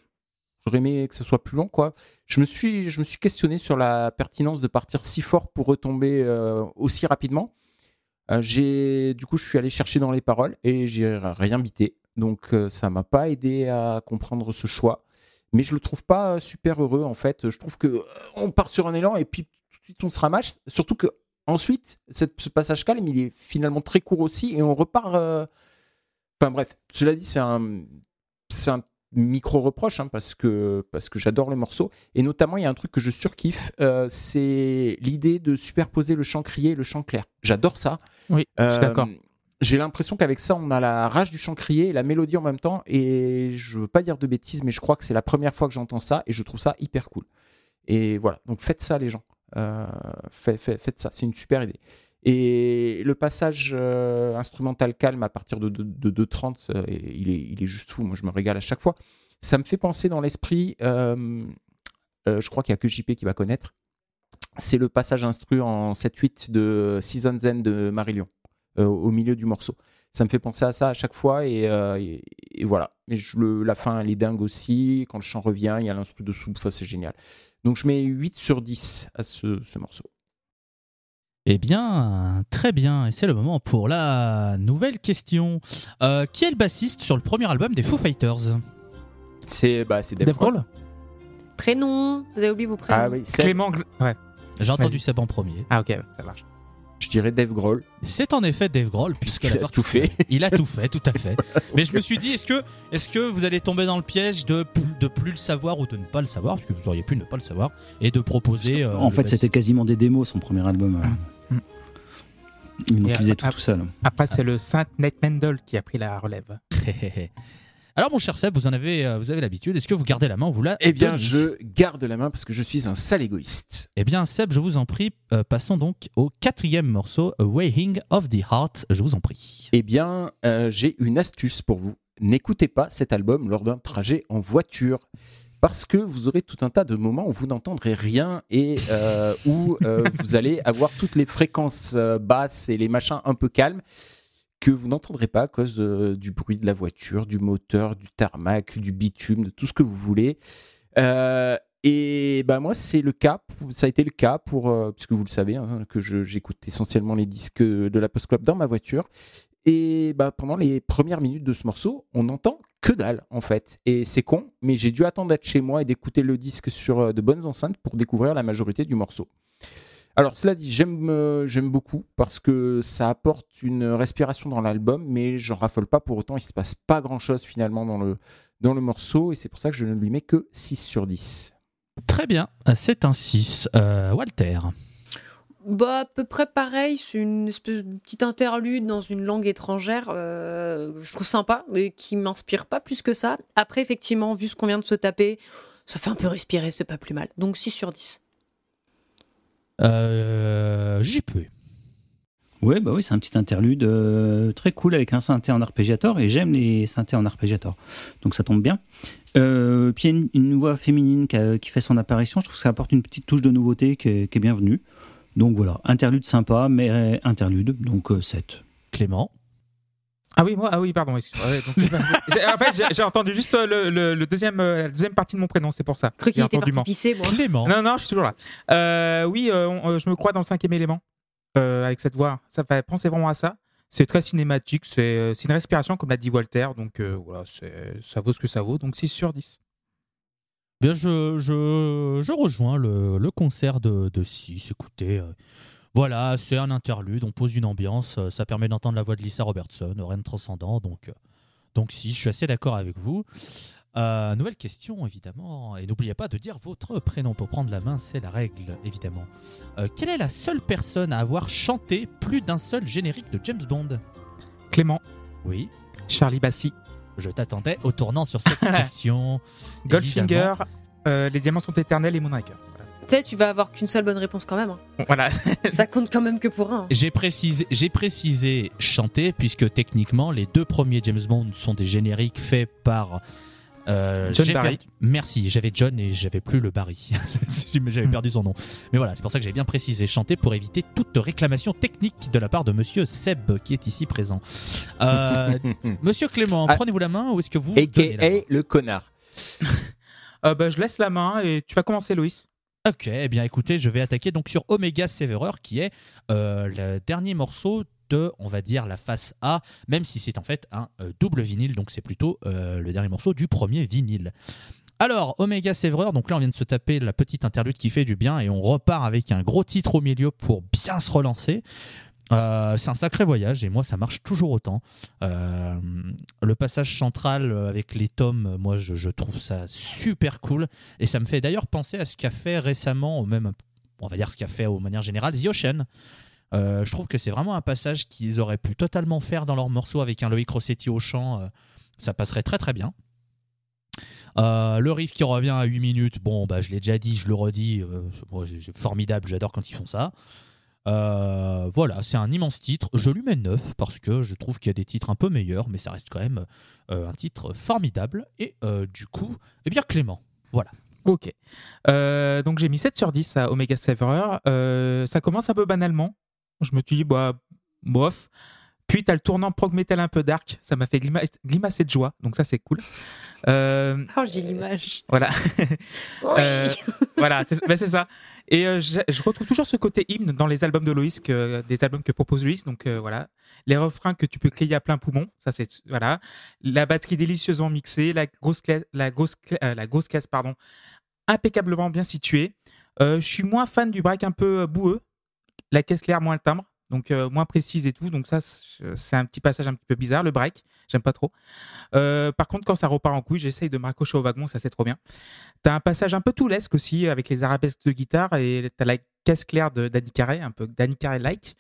j'aurais aimé que ce soit plus long quoi. Je me suis, je me suis questionné sur la pertinence de partir si fort pour retomber euh, aussi rapidement. Euh, j'ai, du coup, je suis allé chercher dans les paroles et j'ai rien bité. Donc, euh, ça m'a pas aidé à comprendre ce choix mais je le trouve pas euh, super heureux en fait. Je trouve que on part sur un élan et puis tout de suite on se ramasse. Surtout que ensuite, ce passage calme, il est finalement très court aussi et on repart. Enfin bref, cela dit, c'est un, micro reproche hein, parce que parce que j'adore le morceau et notamment il y a un truc que je surkiffe, c'est l'idée de superposer le chant crié et le chant clair. J'adore ça. Oui, je suis Euh, d'accord. J'ai l'impression qu'avec ça, on a la rage du chant crié et la mélodie en même temps. Et je veux pas dire de bêtises, mais je crois que c'est la première fois que j'entends ça et je trouve ça hyper cool. Et voilà, donc faites ça, les gens. Euh, fait- fait- faites ça, c'est une super idée. Et le passage euh, instrumental calme à partir de, de, de 2.30, euh, il, est, il est juste fou. Moi, je me régale à chaque fois. Ça me fait penser dans l'esprit, euh, euh, je crois qu'il n'y a que JP qui va connaître, c'est le passage instru en 7-8 de Season's End de Marillion euh, au milieu du morceau. Ça me fait penser à ça à chaque fois et, euh, et- et voilà. Et je, le, la fin, elle est dingue aussi. Quand le chant revient, il y a l'instru dessous. Enfin, c'est génial. Donc je mets 8 sur 10 à ce, ce morceau. Eh bien, très bien. Et c'est le moment pour la nouvelle question. Euh, qui est le bassiste sur le premier album des Foo Fighters? C'est bah, c'est Dave Dave Grohl. Prénom, vous avez oublié vos prénoms. Ah oui, c'est- Clément. Ouais. J'ai entendu. Seb en premier. Ah, ok, ça marche. je dirais Dave Grohl. C'est en effet Dave Grohl, puisque Puisqu'il a tout fait. Il a tout fait, tout à fait. Mais je me suis dit, est-ce que, est que vous allez tomber dans le piège de, de plus le savoir ou de ne pas le savoir, parce que vous auriez pu ne pas le savoir, et de proposer. euh, en fait, c'était quasiment des démos, son premier album. euh. Mm. Il Et faisait tout, après- tout seul. Après, c'est le Saint Nate Mendel qui a pris la relève. Alors, mon cher Seb, vous en avez, euh, vous avez l'habitude. Est-ce que vous gardez la main ou vous la Eh bien, je garde la main parce que je suis un sale égoïste. Eh bien, Seb, je vous en prie, euh, passons donc au quatrième morceau, A Weighing of the Heart. Je vous en prie. Eh bien, euh, j'ai une astuce pour vous. N'écoutez pas cet album lors d'un trajet en voiture. Parce que vous aurez tout un tas de moments où vous n'entendrez rien et euh, où euh, vous allez avoir toutes les fréquences euh, basses et les machins un peu calmes que vous n'entendrez pas à cause euh, du bruit de la voiture, du moteur, du tarmac, du bitume, de tout ce que vous voulez. Euh, et bah moi, c'est le cas, ça a été le cas pour, euh, puisque vous le savez, hein, que j'écoute essentiellement les disques de la Post Club dans ma voiture. Et bah, pendant les premières minutes de ce morceau, on n'entend que dalle en fait. Et c'est con, mais j'ai dû attendre d'être chez moi et d'écouter le disque sur de bonnes enceintes pour découvrir la majorité du morceau. Alors cela dit, j'aime euh, j'aime beaucoup parce que ça apporte une respiration dans l'album, mais j'en raffole pas pour autant. Il se passe pas grand chose finalement dans le, dans le morceau et c'est pour ça que je ne lui mets que 6 sur 10. Très bien, c'est un 6. Euh, Walter. Bah, à peu près pareil, c'est une espèce de petite interlude dans une langue étrangère, euh, je trouve sympa, mais qui m'inspire pas plus que ça. Après, effectivement, vu ce qu'on vient de se taper, ça fait un peu respirer, c'est pas plus mal. Donc 6 sur 10. Euh, JP. Ouais, bah oui, c'est un petit interlude euh, très cool avec un synthé en arpégiator et j'aime les synthés en arpégiator. Donc ça tombe bien. Euh, puis il y a une, une voix féminine qui, a- qui fait son apparition. Je trouve que ça apporte une petite touche de nouveauté qui est, qui est bienvenue. Donc voilà, interlude sympa, mais interlude, donc euh, 7. Clément. Ah oui, moi, ah oui, pardon. excuse-moi. Ouais, donc j'ai- en fait, j'ai- j'ai entendu juste euh, le, le- le deuxième, euh, la deuxième partie de mon prénom, c'est pour ça. Je crois qu'il J'ai était entendu parti man. pisser, moi. Clément. Non, non, je suis toujours là. Euh, oui, euh, on- euh, je me crois dans le cinquième élément euh, avec cette voix. Ça fait penser vraiment à ça. C'est très cinématique, c'est euh, c'est une respiration, comme l'a dit Walter. Donc euh, voilà, c'est- ça vaut ce que ça vaut. Donc 6 sur 10. Bien, je, je, je rejoins le, le concert de, de 6. Écoutez, euh, voilà, c'est un interlude, on pose une ambiance, euh, ça permet d'entendre la voix de Lisa Robertson, rien de transcendant, donc, euh, donc 6, je suis assez d'accord avec vous. Euh, nouvelle question, évidemment, et n'oubliez pas de dire votre prénom pour prendre la main, c'est la règle, évidemment. Euh, quelle est la seule personne à avoir chanté plus d'un seul générique de James Bond? Clément, Oui, Charlie Bassi, je t'attendais au tournant sur cette question. Goldfinger, euh, Les Diamants sont éternels et Moonraker. Tu sais, tu vas avoir qu'une seule bonne réponse quand même. hein. Voilà. Ça compte quand même que pour un. hein. J'ai précisé, j'ai précisé chanter puisque techniquement les deux premiers James Bond sont des génériques faits par euh, John Barry. perdu- Merci, j'avais John et j'avais plus le Barry. j'avais Hmm. perdu son nom. Mais voilà, c'est pour ça que j'ai bien précisé chanter pour éviter toute réclamation technique de la part de Monsieur Seb qui est ici présent. Euh, Monsieur Clément, Ah. prenez-vous la main ou est-ce que vous donnez la main? A.K.A. le connard. Euh, bah, je laisse la main et tu vas commencer, Loïs. Ok, eh bien écoutez, je vais attaquer donc sur Omega Severer qui est euh, le dernier morceau de, on va dire, la face A, même si c'est en fait un euh, double vinyle, donc c'est plutôt euh, le dernier morceau du premier vinyle. Alors, Omega Severer, donc là on vient de se taper la petite interlude qui fait du bien et on repart avec un gros titre au milieu pour bien se relancer. Euh, c'est un sacré voyage et moi ça marche toujours autant. Euh, le passage central avec les tomes, moi je, trouve ça super cool et ça me fait d'ailleurs penser à ce qu'a fait récemment, ou même on va dire ce qu'a fait aux manière générale The Ocean. Euh, je trouve que c'est vraiment un passage qu'ils auraient pu totalement faire dans leur morceau avec un Loïc Rossetti au chant. euh, ça passerait très très bien. Euh, le riff qui revient à 8 minutes, bon, bah, je l'ai déjà dit, je le redis, euh, c'est formidable, j'adore quand ils font ça. Euh, voilà, c'est un immense titre. Je lui mets 9 parce que je trouve qu'il y a des titres un peu meilleurs, mais ça reste quand même euh, un titre formidable. Et euh, du coup, eh bien, Clément, voilà. Ok. Euh, donc j'ai mis 7 sur 10 à Omega Severer. Euh, ça commence un peu banalement. Je me suis dit, bah, bof. Puis t'as le tournant prog metal un peu dark. Ça m'a fait glima- grimacer de joie. Donc ça, c'est cool. Euh, Oh, j'ai l'image. voilà. Oui. Euh, voilà, c'est ben, c'est ça. Et euh, je, retrouve toujours ce côté hymne dans les albums de Loïs, que, des albums que propose Loïs. Donc euh, voilà, les refrains que tu peux crier à plein poumon, ça c'est voilà. La batterie délicieusement mixée, la grosse la grosse euh, la grosse caisse pardon, impeccablement bien située. Euh, je suis moins fan du break un peu euh, boueux, la caisse l'air moins le timbre. Donc euh, moins précise et tout, donc ça c'est c'est un petit passage un petit peu bizarre le break, j'aime pas trop. Euh, par contre quand ça repart en couille, j'essaye de me raccrocher au wagon, ça c'est trop bien. T'as un passage un peu toulesque aussi avec les arabesques de guitare et t'as la caisse claire de Danny Carey, un peu Danny Carey-like.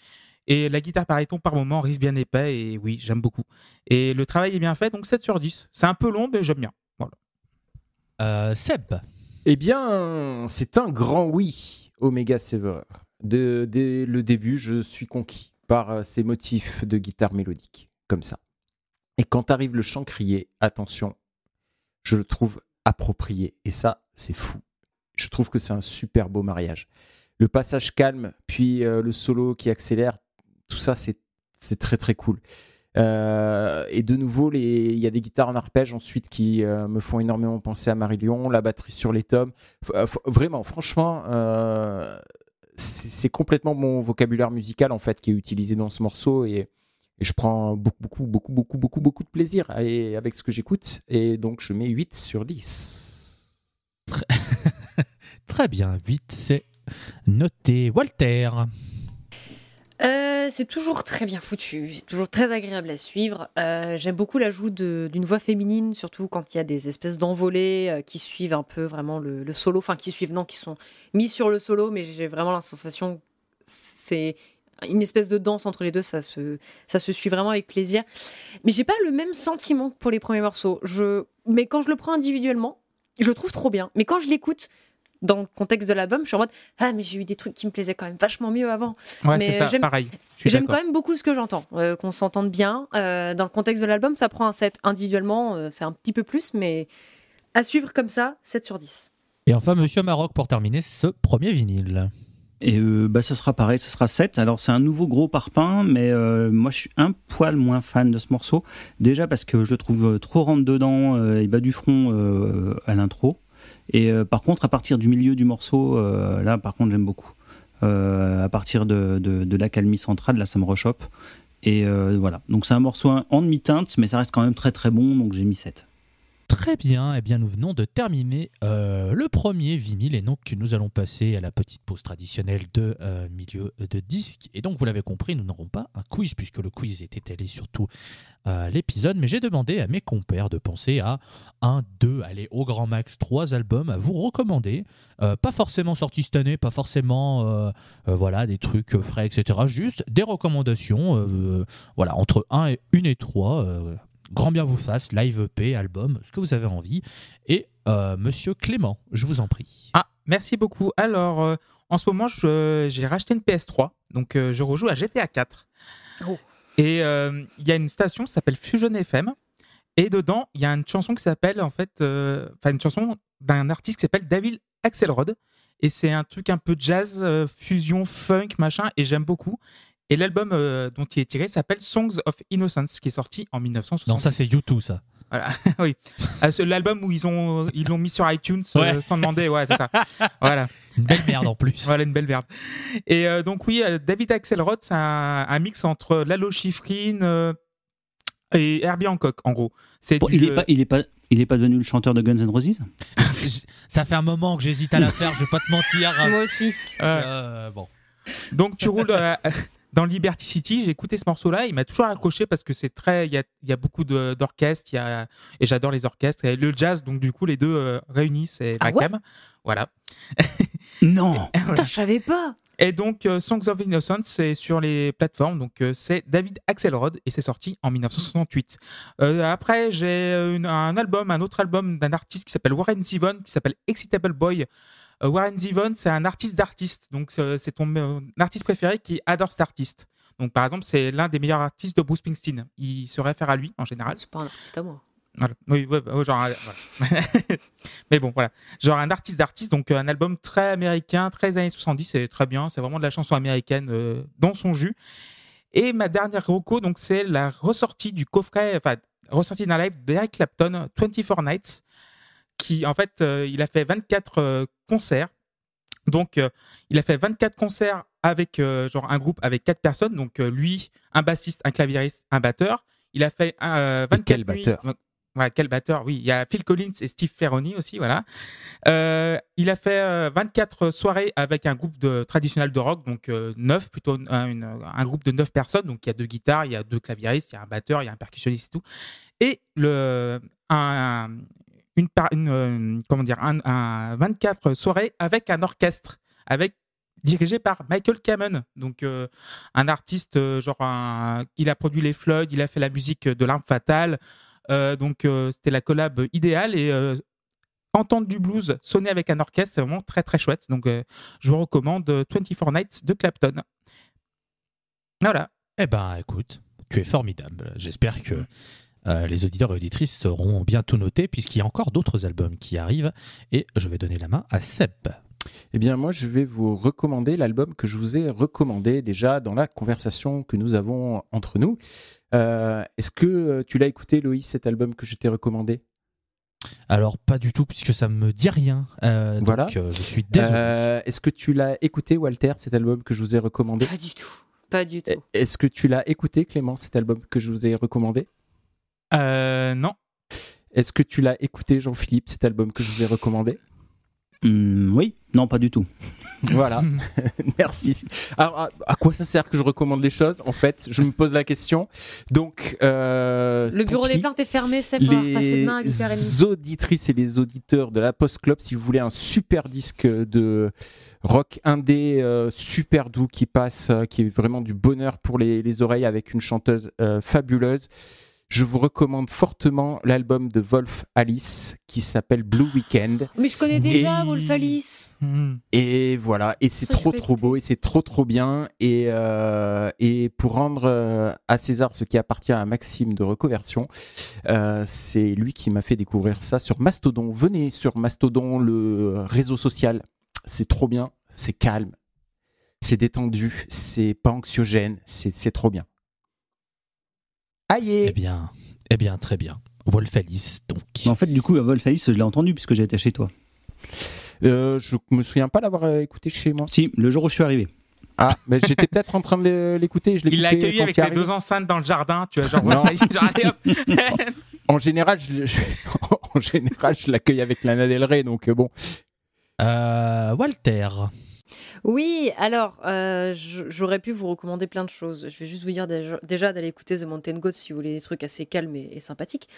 Et la guitare par par moment riff bien épais et oui, j'aime beaucoup. Et le travail est bien fait, donc 7 sur 10. C'est un peu long, mais j'aime bien. Voilà. Euh, Seb, Eh bien, c'est un grand oui, Omega Severer. De, dès le début, je suis conquis par euh, ces motifs de guitare mélodique, comme ça. Et quand arrive le chant crié, attention, je le trouve approprié. Et ça, c'est fou. Je trouve que c'est un super beau mariage. Le passage calme, puis euh, le solo qui accélère, tout ça, c'est très très cool. Euh, et de nouveau, il y a des guitares en arpège ensuite qui me font énormément penser à Marillion, la batterie sur les tomes. Vraiment, franchement, c'est complètement mon vocabulaire musical en fait qui est utilisé dans ce morceau et, je prends beaucoup, beaucoup, beaucoup, beaucoup, beaucoup, beaucoup de plaisir et- avec ce que j'écoute. Et donc, je mets 8 sur 10. très bien, 8, c'est noté. Walter, Euh, c'est toujours très bien foutu, c'est toujours très agréable à suivre. Euh, J'aime beaucoup l'ajout d'une voix féminine, surtout quand il y a des espèces d'envolées euh, qui suivent un peu vraiment le, le solo, enfin qui suivent, non, qui sont mis sur le solo, mais j'ai vraiment la sensation c'est une espèce de danse entre les deux, ça se, ça se suit vraiment avec plaisir. Mais j'ai pas le même sentiment pour les premiers morceaux. Je, mais quand je le prends individuellement, je le trouve trop bien. Mais quand je l'écoute dans le contexte de l'album, je suis en mode ah mais j'ai eu des trucs qui me plaisaient quand même vachement mieux avant. Ouais, Mais, c'est ça, euh, j'aime- pareil. J'aime quand même beaucoup ce que j'entends, euh, qu'on s'entende bien. Euh, dans le contexte de l'album, ça prend un 7. Individuellement, euh, c'est un petit peu plus, mais à suivre comme ça, 7 sur 10. Et enfin, Monsieur Maroc pour terminer ce premier vinyle. Et euh, bah, ce sera pareil, ce sera 7. Alors c'est un nouveau gros parpaing, mais euh, moi je suis un poil moins fan de ce morceau. Déjà parce que je le trouve trop rentre dedans, euh, il bat du front euh, à l'intro. Et euh, par contre, à partir du milieu du morceau, euh, là par contre j'aime beaucoup. Euh, à partir de, de, de l'accalmie centrale, là ça me rechoppe. Et voilà, donc c'est un morceau en demi-teinte, mais ça reste quand même très très bon, donc j'ai mis 7. Très bien, et bien nous venons de terminer euh, le premier vinyle et donc nous allons passer à la petite pause traditionnelle de euh, milieu de disque. Et donc vous l'avez compris, nous n'aurons pas un quiz puisque le quiz était allé surtout euh, l'épisode, mais j'ai demandé à mes compères de penser à un, deux, allez au grand max, trois albums à vous recommander. Euh, pas forcément sortis cette année, pas forcément voilà des trucs frais, etc. Juste des recommandations, voilà entre 1 et 1 et 3 grand bien vous fasse, live EP, album, ce que vous avez envie. Et euh, monsieur Clément, je vous en prie. Ah, merci beaucoup. Alors, euh, en ce moment, j'ai racheté une PS3, donc euh, je rejoue à GTA 4. Oh. Et euh, il y a une station qui s'appelle Fusion FM. Et dedans, il y a une chanson qui s'appelle, en fait, euh, enfin, une chanson d'un artiste qui s'appelle David Axelrod. Et c'est un truc un peu jazz, euh, fusion, funk, machin, et j'aime beaucoup. Et l'album euh, dont il est tiré s'appelle Songs of Innocence, qui est sorti en 1960. Non, ça c'est YouTube, ça. Voilà, oui. C'est L'album où ils ont ils l'ont mis sur iTunes euh, sans demander, ouais, c'est ça. Voilà, Une belle merde en plus. voilà une belle merde. Et euh, donc oui, euh, David Axelrod, c'est un, un mix entre Lalo Schifrin euh, et Herbie Hancock, en gros. C'est Bon, du, il est euh, pas, il est pas, il est pas devenu le chanteur de Guns N' Roses? Ça fait un moment que j'hésite à la faire, je vais pas te mentir. Moi aussi. Euh, bon. Donc tu roules euh, dans Liberty City. J'ai écouté ce morceau-là. Il m'a toujours accroché parce que c'est très. Il y a, il y a beaucoup d'orchestres. il y a- Et j'adore les orchestres. Et le jazz, donc du coup, les deux euh, réunis, c'est Ah ma ouais cam. Voilà. Non Putain, je savais pas. Et donc, euh, Songs of Innocence, c'est sur les plateformes. Donc, euh, c'est David Axelrod et c'est sorti en 1968. Euh, après, j'ai un album, un autre album d'un artiste qui s'appelle Warren Zevon, qui s'appelle Excitable Boy. Euh, Warren Zevon, c'est un artiste d'artiste. Donc, c'est ton euh, artiste préféré qui adore cet artiste. Donc, par exemple, c'est l'un des meilleurs artistes de Bruce Springsteen. Il se réfère à lui en général. C'est pas un artiste à moi. Voilà. Oui, ouais, bah, ouais, genre, euh, voilà. Mais bon, voilà. Genre un artiste d'artiste, donc un album très américain, très années 70, c'est très bien. C'est vraiment de la chanson américaine euh, dans son jus. Et ma dernière reco, donc c'est la ressortie du coffret, enfin, ressortie d'un live d'Eric Clapton, 24 Nights, qui en fait, euh, il a fait 24 euh, concerts. Donc, euh, il a fait 24 concerts avec genre un groupe avec quatre personnes. Donc, lui, un bassiste, un claviériste, un batteur. Il a fait euh, 24 quel nuits- batteur? Quel batteur, oui. Il y a Phil Collins et Steve Ferroni aussi, voilà. Euh, il a fait euh, 24 soirées avec un groupe de, traditionnel de rock, donc euh, 9, plutôt une- un groupe de 9 personnes. Donc il y a deux guitares, il y a deux claviéristes, il y a un batteur, il y a un percussionniste et tout. Et le, un, une, une, euh, comment dire, un, un 24 soirées avec un orchestre, avec dirigé par Michael Kamen, donc euh, un artiste euh, genre un- il a produit les Floyd, il a fait la musique de l'arme fatale, euh, donc c'était la collab idéale et entendre du blues sonner avec un orchestre, c'est vraiment très très chouette. Donc je vous recommande euh, 24 Nights de Clapton. Voilà. Eh ben, écoute, tu es formidable. J'espère que euh, les auditeurs et auditrices seront bien tout notés, puisqu'il y a encore d'autres albums qui arrivent. Et je vais donner la main à Seb. Eh bien, moi, je vais vous recommander l'album que je vous ai recommandé déjà dans la conversation que nous avons entre nous. Euh, Est-ce que euh, tu l'as écouté, Loïs, cet album que je t'ai recommandé? Alors, pas du tout, puisque ça me dit rien. Euh, Voilà. Donc, euh, je suis désolé. Euh, Est-ce que tu l'as écouté, Walter, cet album que je vous ai recommandé? Pas du tout. Pas du tout. Est-ce que tu l'as écouté, Clément, cet album que je vous ai recommandé? Euh, non. Est-ce que tu l'as écouté, Jean-Philippe, cet album que je vous ai recommandé? Hmm, oui, non, pas du tout. Voilà, merci. Alors, à, à quoi ça sert que je recommande les choses? En fait, je me pose la question. Donc, euh, Le bureau des plaintes est fermé, c'est demain à 8h30. Les auditrices et les auditeurs de la Post Club, si vous voulez un super disque de rock indé euh, super doux qui passe, euh, qui est vraiment du bonheur pour les, les oreilles avec une chanteuse euh, fabuleuse, je vous recommande fortement l'album de Wolf Alice qui s'appelle Blue Weekend. Mais je connais déjà Et- Wolf Alice. Hmm. Et voilà, et c'est trop trop beau et c'est trop trop bien. Et, euh, et pour rendre euh, à César ce qui appartient à Maxime de Reconversion, euh, c'est lui qui m'a fait découvrir ça sur Mastodon. Venez sur Mastodon, le réseau social. C'est trop bien, c'est calme, c'est détendu, c'est pas anxiogène, c'est c'est trop bien. Aïe Eh bien, eh bien, très bien. Wolf Alice, donc. Mais en fait, du coup, Wolf Alice, je l'ai entendu puisque j'ai été chez toi. euh, Je me souviens pas l'avoir euh, écouté chez moi. Si, le jour où je suis arrivé. Ah, mais j'étais peut-être en train de l'é- l'écouter. je l'ai Il l'a accueilli avec les deux enceintes dans le jardin, tu vois, genre, Non. ouais, genre, allez, hop. En général, je, je- en général, je l'accueille avec Lana Del Rey, donc euh, bon. Euh, Walter. Oui, alors, euh, j'aurais pu vous recommander plein de choses. Je vais juste vous dire déjà, d'aller écouter The Mountain Goat si vous voulez des trucs assez calmes et, sympathiques.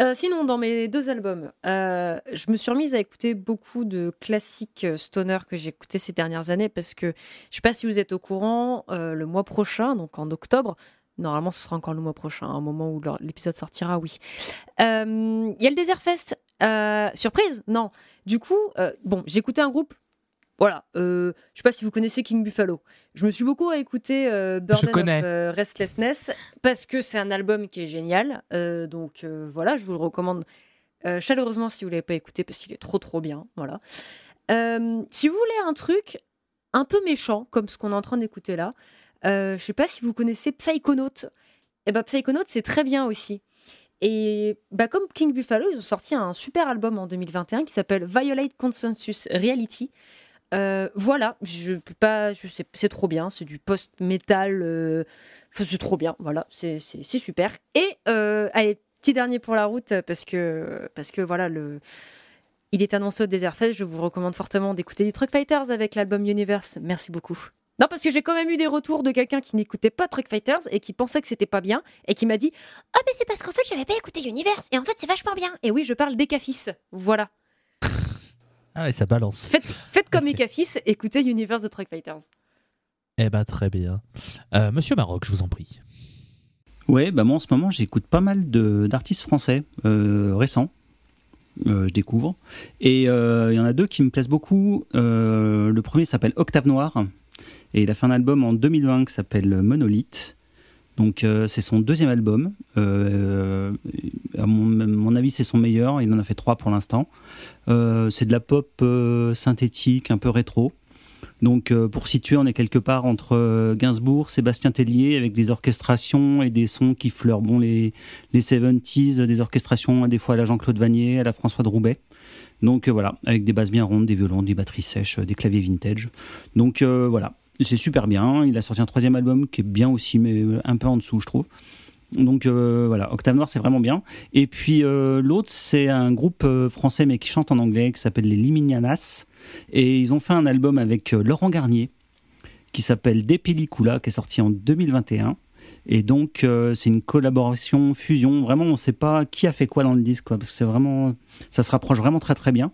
Euh, sinon, dans mes deux albums, euh, je me suis remise à écouter beaucoup de classiques stoner que j'ai écoutés ces dernières années parce que je sais pas si vous êtes au courant, le mois prochain, donc en octobre, Normalement, ce sera encore le mois prochain, au moment où l'épisode sortira, oui. Il y a le Desert Fest. Euh, surprise Non. Du coup, euh, bon, j'ai écouté un groupe. Voilà. Euh, je sais pas si vous connaissez King Buffalo. Je me suis beaucoup écouté euh, Burden of euh, Restlessness parce que c'est un album qui est génial. Euh, donc euh, voilà, je vous le recommande chaleureusement si vous l'avez pas écouté parce qu'il est trop trop bien. Voilà. Si vous voulez un truc un peu méchant comme ce qu'on est en train d'écouter là, je sais pas si vous connaissez Psychonaut. Et ben Psychonaut c'est très bien aussi. Et bah, comme King Buffalo, ils ont sorti un super album en 2021 qui s'appelle Violate Consensus Reality. Euh, voilà, je peux pas, je sais, c'est trop bien, c'est du post-metal, euh, c'est trop bien, voilà, c'est super. Et euh, allez, petit dernier pour la route parce que parce que voilà le, il est annoncé au Desert Fest. Je vous recommande fortement d'écouter du Truck Fighters avec l'album Universe. Merci beaucoup. Non, parce que j'ai quand même eu des retours de quelqu'un qui n'écoutait pas Truck Fighters et qui pensait que c'était pas bien et qui m'a dit Ah, mais c'est parce qu'en fait, j'avais pas écouté Universe et en fait, c'est vachement bien. Et oui, je parle d'Ecafis. Voilà. Ah ouais, ça balance. Faites, faites comme Ok. Ecafis, écoutez Universe de Truck Fighters. Eh ben, très bien. Euh, Monsieur Maroc, je vous en prie. Ouais, bah moi en ce moment j'écoute pas mal de- d'artistes français euh, récents. Euh, je découvre. Et euh, il y en a deux qui me plaisent beaucoup. Euh, le premier s'appelle Octave Noir. Et il a fait un album en 2020 qui s'appelle Monolith. Donc euh, c'est son deuxième album. Euh, à mon, avis c'est son meilleur. Il en a fait trois pour l'instant. Euh, c'est de la pop euh, synthétique, un peu rétro. Donc euh, pour situer, on est quelque part entre euh, Gainsbourg, Sébastien Tellier, avec des orchestrations et des sons qui fleurent bon, les, les 70s, des orchestrations des fois à la Jean-Claude Vanier, à la François de Roubaix. Donc voilà, avec des basses bien rondes, des violons, des batteries sèches, des claviers vintage. Donc voilà, c'est super bien. Il a sorti un troisième album qui est bien aussi, mais euh, un peu en dessous, je trouve. Donc euh, voilà, Octave Noir, c'est vraiment bien. Et puis euh, l'autre, c'est un groupe français mais qui chante en anglais, qui s'appelle les Liminianas. Et ils ont fait un album avec Laurent Garnier, qui s'appelle Des qui est sorti en 2021. Et donc, c'est une collaboration, fusion. Vraiment, on ne sait pas qui a fait quoi dans le disque, parce que c'est vraiment, ça se rapproche vraiment très très bien.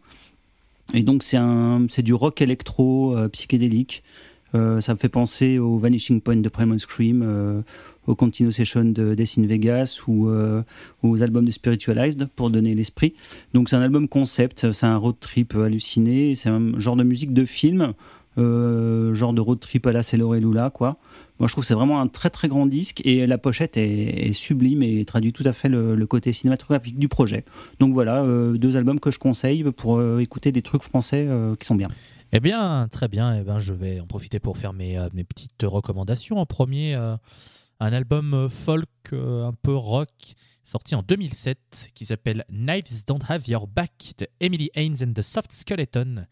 Et donc, c'est du rock électro psychédélique. Euh, ça me fait penser au Vanishing Point de Primal Scream, euh, au Continuo Session de Death Vegas ou euh, aux albums de Spiritualized pour donner l'esprit. Donc c'est un album concept, c'est un road trip halluciné, c'est un genre de musique de film, euh, genre de road trip à la Célor et Lula, quoi. Moi je trouve que c'est vraiment un très très grand disque et la pochette est, sublime et traduit tout à fait le, côté cinématographique du projet. Donc voilà, deux albums que je conseille pour écouter des trucs français qui sont bien. Eh bien, très bien. Eh ben, je vais en profiter pour faire mes, euh, mes petites recommandations. En premier, euh, un album euh, folk un peu rock sorti en 2007 qui s'appelle Knives Don't Have Your Back de Emily Haynes and the Soft Skeleton.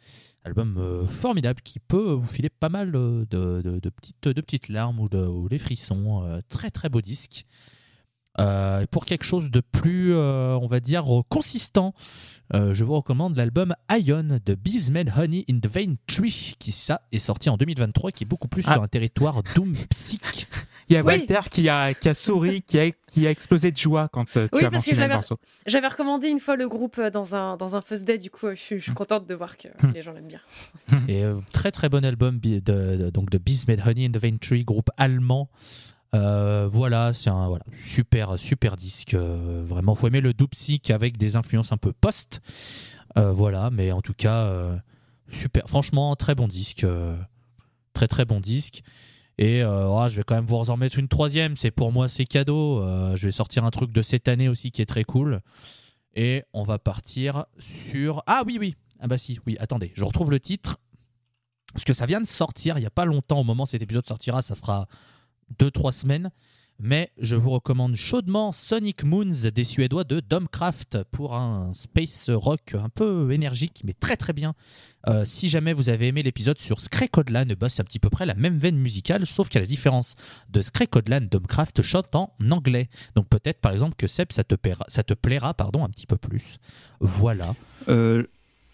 Album formidable qui peut vous filer pas mal de, de- petites, larmes ou, de, ou des frissons. Très très beau disque. Euh, pour quelque chose de plus, euh, on va dire, consistant, euh, je vous recommande l'album Ion de Bees Made Honey in the Vein Tree, qui ça est sorti en 2023, qui est beaucoup plus Ah. sur un territoire doom psych. Il y a Oui. Walter qui a, qui a souri, qui a, qui a explosé de joie quand euh, tu Oui, as mentionné le morceau. J'avais recommandé une fois le groupe dans un, dans un First Day, du coup, je suis, je suis contente de voir que Hmm. les gens l'aiment bien. Et euh, très très bon album de, de- donc de Bees Made Honey in the Vein Tree, groupe allemand. Euh, voilà, c'est un super super disque. euh, vraiment, faut aimer le doom psych avec des influences un peu post. Euh, voilà, mais en tout cas, euh, super. Franchement, très bon disque. très très bon disque. Et ah, je vais quand même vous en mettre une troisième. C'est pour moi, c'est cadeau. Je vais sortir un truc de cette année aussi qui est très cool. Et on va partir sur. Ah oui, oui. Ah bah si, oui, attendez, je retrouve le titre. Parce que ça vient de sortir il n'y a pas longtemps. Au moment où cet épisode sortira, ça fera 2-3 semaines. Mais je vous recommande chaudement Sonic Moons des Suédois de Domcraft pour un space rock un peu énergique, mais très très bien. Euh, si jamais vous avez aimé l'épisode sur Skrekodlan, bah, c'est à petit peu près la même veine musicale, sauf qu'à la différence de Skrekodlan, Domcraft chante en anglais. Donc peut-être par exemple que Seb, ça te, plaira, ça te plaira pardon, un petit peu plus. Voilà. Euh,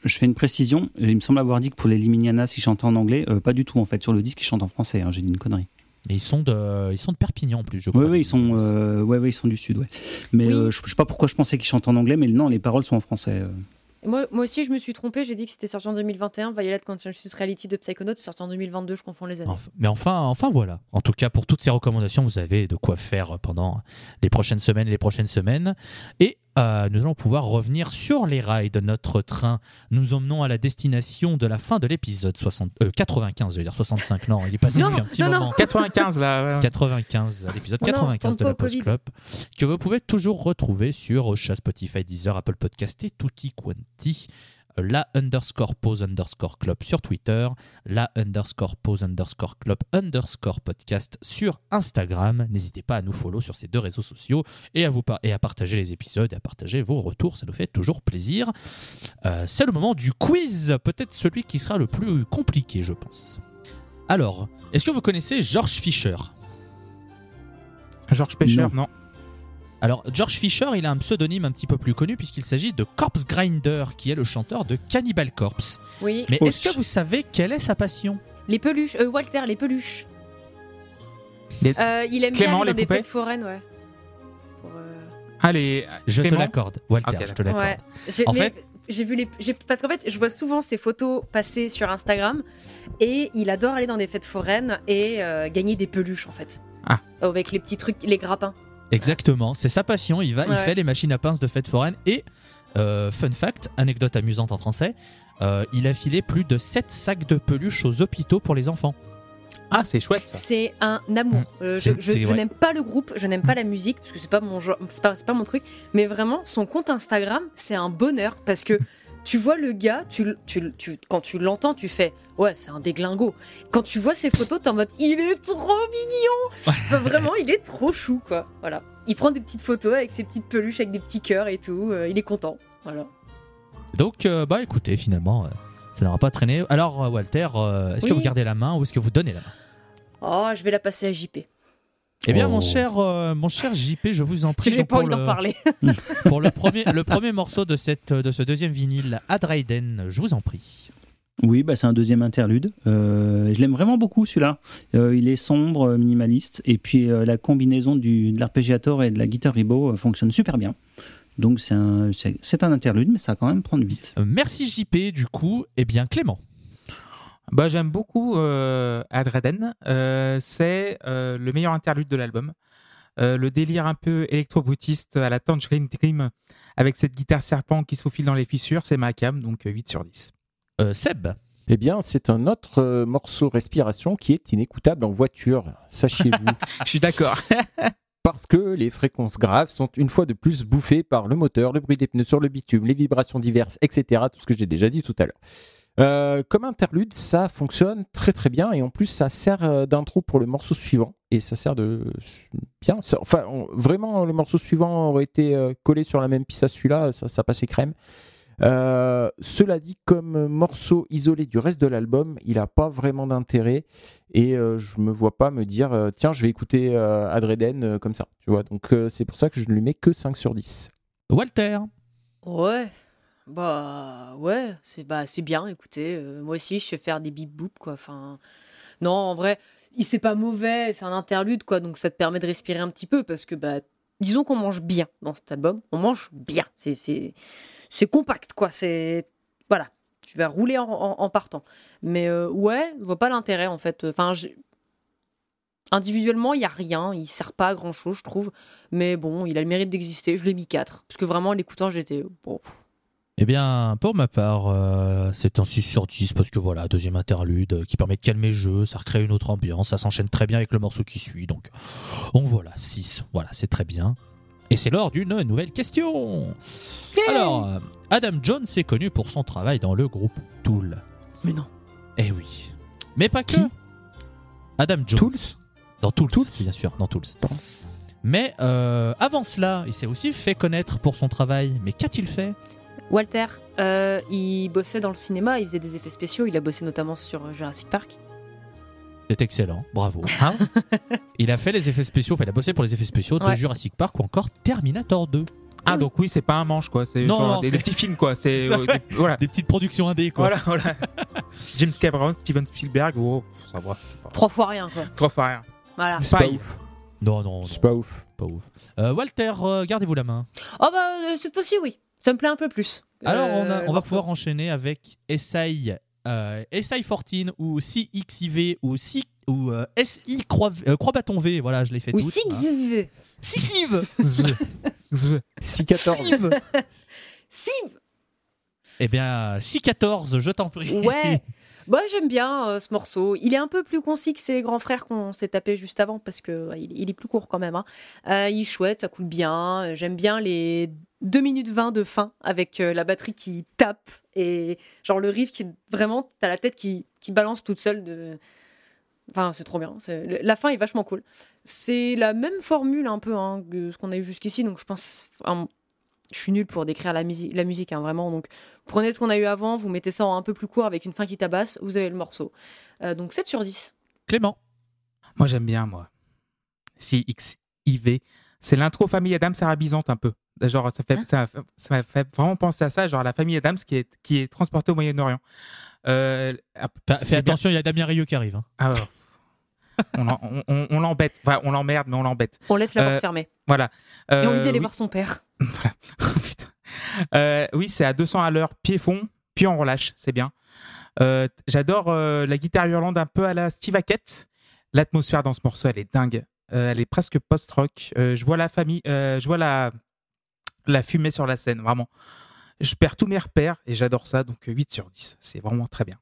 je fais une précision. Il me semble avoir dit que pour les Liminianas, ils chantaient en anglais. Euh, pas du tout, en fait. Sur le disque, ils chantent en français. hein. J'ai dit une connerie. Et ils sont de, ils sont de Perpignan en plus, je crois. Oui, oui, ils sont, euh, ouais, ouais, ils sont du sud. Ouais. Mais Oui. euh, je, je sais pas pourquoi je pensais qu'ils chantent en anglais, mais non, les paroles sont en français. euh. Moi, moi aussi, je me suis trompée, j'ai dit que c'était sorti en 2021. Violet Conscious Reality de Psychonauts, c'est sorti en 2022, je confonds les années. Enfin- mais enfin, enfin voilà. En tout cas, pour toutes ces recommandations, vous avez de quoi faire pendant les prochaines semaines et les prochaines semaines. Et euh, nous allons pouvoir revenir sur les rails de notre train. Nous emmenons à la destination de la fin de l'épisode 60 euh, 95, je veux dire 65. Non, il est passé Non, depuis un petit non, non. moment. 95 là. ouais. 95, l'épisode Oh non, 95 tente de la. Post Club, que vous pouvez toujours retrouver sur Ocha, Spotify, Deezer, Apple Podcast et Tutti Quanti. La underscore pause underscore club sur Twitter, la underscore pause underscore club underscore podcast sur Instagram. N'hésitez pas à nous follow sur ces deux réseaux sociaux et à, vous par- et à partager les épisodes et à partager vos retours. Ça nous fait toujours plaisir. Euh, C'est le moment du quiz, peut-être celui qui sera le plus compliqué, je pense. Alors, est-ce que vous connaissez George Fisher? George Pêcher, Non. Alors, George Fisher, il a un pseudonyme un petit peu plus connu puisqu'il s'agit de Corpse Grinder, qui est le chanteur de Cannibal Corpse. Oui, Mais est-ce que vous savez quelle est sa passion? Les peluches, euh, Walter, les peluches. Les- Euh, il aime Clément, bien aller les dans des fêtes foraines, ouais. Pour, euh, Allez, Je te l'accorde, Walter, je te l'accorde. Ouais. En mais fait- j'ai vu les, j'ai- parce qu'en fait, je vois souvent ces photos passer sur Instagram et il adore aller dans des fêtes foraines et euh, gagner des peluches en fait. Ah. Avec les petits trucs, les grappins. Exactement, c'est sa passion. Il va, il fait les machines à pince de fête foraine et euh, fun fact, anecdote amusante en français, euh, il a filé plus de 7 sacs de peluches aux hôpitaux pour les enfants. Ah, c'est chouette. C'est un amour. Euh, je je- c'est- je ouais. n'aime pas le groupe, je n'aime pas la musique parce que c'est pas mon genre, c'est pas, c'est pas mon truc. Mais vraiment, son compte Instagram, c'est un bonheur parce que tu vois le gars, tu, tu, tu- quand tu l'entends, tu fais ouais, c'est un déglingo. Quand tu vois ses photos, t'es en mode il est trop mignon. Enfin, vraiment, il est trop chou quoi. Voilà. Il prend des petites photos avec ses petites peluches avec des petits cœurs et tout. euh, il est content. Voilà. Donc, euh, bah écoutez, finalement, euh, ça n'aura pas traîné. Alors, Walter, est-ce que vous gardez la main ou est-ce que vous donnez la main? Oh, je vais la passer à JP. Eh bien, Oh. mon cher, euh, mon cher JP, je vous en Si prie. j'ai pas pour envie le- d'en parler. pour le premier, le premier morceau de, cette, de ce deuxième vinyle, Adraiden, je vous en prie. Oui, bah, c'est un deuxième interlude. Euh, je l'aime vraiment beaucoup celui-là. Euh, il est sombre, minimaliste, et puis euh, la combinaison du, de l'arpégiator et de la guitare ribo euh, fonctionne super bien. Donc c'est un, un interlude, mais ça va quand même prendre vite. Merci JP, du coup. Eh bien, Clément. Bah, j'aime beaucoup euh, Adreden. Euh, c'est euh, le meilleur interlude de l'album. Euh, le délire un peu électro-brutiste à la Tangerine Dream avec cette guitare serpent qui se faufile dans les fissures, c'est ma cam, donc euh, 8 sur 10. Euh, Seb. Eh bien, c'est un autre euh, morceau respiration qui est inécoutable en voiture, sachez-vous. Je suis d'accord. Parce que les fréquences graves sont une fois de plus bouffées par le moteur, le bruit des pneus sur le bitume, les vibrations diverses, etc. Tout ce que j'ai déjà dit tout à l'heure. Euh, comme interlude, ça fonctionne très très bien et en plus ça sert euh, d'intro pour le morceau suivant et ça sert de bien. Ça- Enfin, on- vraiment, le morceau suivant aurait été euh, collé sur la même piste à celui-là, ça, ça passait crème. Euh, cela dit, comme morceau isolé du reste de l'album, il n'a pas vraiment d'intérêt et euh, je me vois pas me dire euh, tiens, je vais écouter euh, Adreden euh, comme ça. Tu vois, donc euh, c'est pour ça que je ne lui mets que 5 sur 10. Walter Ouais. Bah ouais, c'est bah c'est bien. Écoutez, euh, moi aussi je sais faire des bip boop quoi. Enfin, non, en vrai, il c'est pas mauvais, c'est un interlude quoi, donc ça te permet de respirer un petit peu parce que bah disons qu'on mange bien dans cet album, on mange bien. C'est c'est c'est compact quoi. C'est voilà, je vais rouler en, partant. Mais euh, ouais, je vois pas l'intérêt en fait. Enfin, individuellement il y a rien, il sert pas à grand chose je trouve. Mais bon, il a le mérite d'exister. Je l'ai mis 4 parce que vraiment en l'écoutant j'étais bon. Eh bien, pour ma part, euh, c'est un 6 sur 10 parce que voilà, deuxième interlude euh, qui permet de calmer le jeu, ça recrée une autre ambiance, ça s'enchaîne très bien avec le morceau qui suit. Donc, donc voilà, 6. Voilà, c'est très bien. Et c'est l'heure d'une nouvelle question. Alors, euh, Adam Jones est connu pour son travail dans le groupe Tool. Mais non. Eh oui. Mais pas que. Qui Adam Jones. Tools Dans Tools, Tools bien sûr, dans Tools. Pardon. Mais euh, avant cela, il s'est aussi fait connaître pour son travail. Mais qu'a-t-il fait? Walter, euh, il bossait dans le cinéma, il faisait des effets spéciaux, il a bossé notamment sur Jurassic Park. C'est excellent, bravo. il a fait les effets spéciaux, enfin il a bossé pour les effets spéciaux de. Jurassic Park ou encore Terminator 2. Ah, donc oui, c'est pas un manche, quoi. C'est Non, genre non, des, des petits films, quoi. C'est euh, des- voilà. Des petites productions indé quoi. Voilà, voilà. James Cameron, Steven Spielberg, oh, ça va, c'est pas Trois fois rien, quoi. trop fois rien. Voilà. C'est pas Pareil. ouf. Non, non, non, C'est pas ouf. pas ouf. Euh, Walter, euh, gardez-vous la main. Oh bah, euh, cette fois-ci, oui. Ça me plaît un peu plus. Alors on, a- Euh, on va pouvoir enchaîner avec SI, euh, SI 14 ou CXIV ou, C, ou euh, SI croix, euh, croix bâton V. Voilà, je l'ai fait Ou toutes. Six. hein. Sixiv. 6-14. Siv Siv Eh bien, 6-14, je t'en prie. Ouais. Bah, j'aime bien euh, ce morceau. Il est un peu plus concis que ses grands frères qu'on s'est tapé juste avant parce que ouais, il, il est plus court quand même. hein. Euh, il est chouette, ça coule bien. J'aime bien les 2 minutes 20 de fin avec euh, la batterie qui tape et genre le riff qui vraiment t'as la tête qui, qui balance toute seule de Enfin, c'est trop bien. C'est- La fin est vachement cool. C'est la même formule un peu hein, que ce qu'on a eu jusqu'ici, donc je pense. enfin, je suis nulle pour décrire la, musique, la musique, hein, vraiment. Donc, prenez ce qu'on a eu avant, vous mettez ça en un peu plus court avec une fin qui tabasse, vous avez le morceau. Euh, donc 7 sur 10. Clément. Moi, j'aime bien, moi. CXIV. C'est l'intro famille Adams arabisante un peu. Genre, ça, fait, Hein? ça, ça m'a fait vraiment penser à ça, genre la famille Adams qui est, qui est transportée au Moyen-Orient. Euh, Fais, attention, il y a Damien Rieu qui arrive. hein. Ah, ouais. on on- on- on l'embête. Enfin, on l'emmerde, mais on l'embête. On laisse la porte Euh, fermée. Voilà. Et on lui Euh, dit d'aller oui. voir son père. Euh, oui, c'est à 200 à l'heure, pied fond, puis on relâche, c'est bien. Euh, J'adore euh, la guitare hurlante un peu à la Steve Hackett. L'atmosphère dans ce morceau, elle est dingue. Euh, elle est presque post-rock. Euh, je vois la famille, euh, je vois la, la fumée sur la scène, vraiment. Je perds tous mes repères et j'adore ça, donc euh, 8 sur 10. C'est vraiment très bien.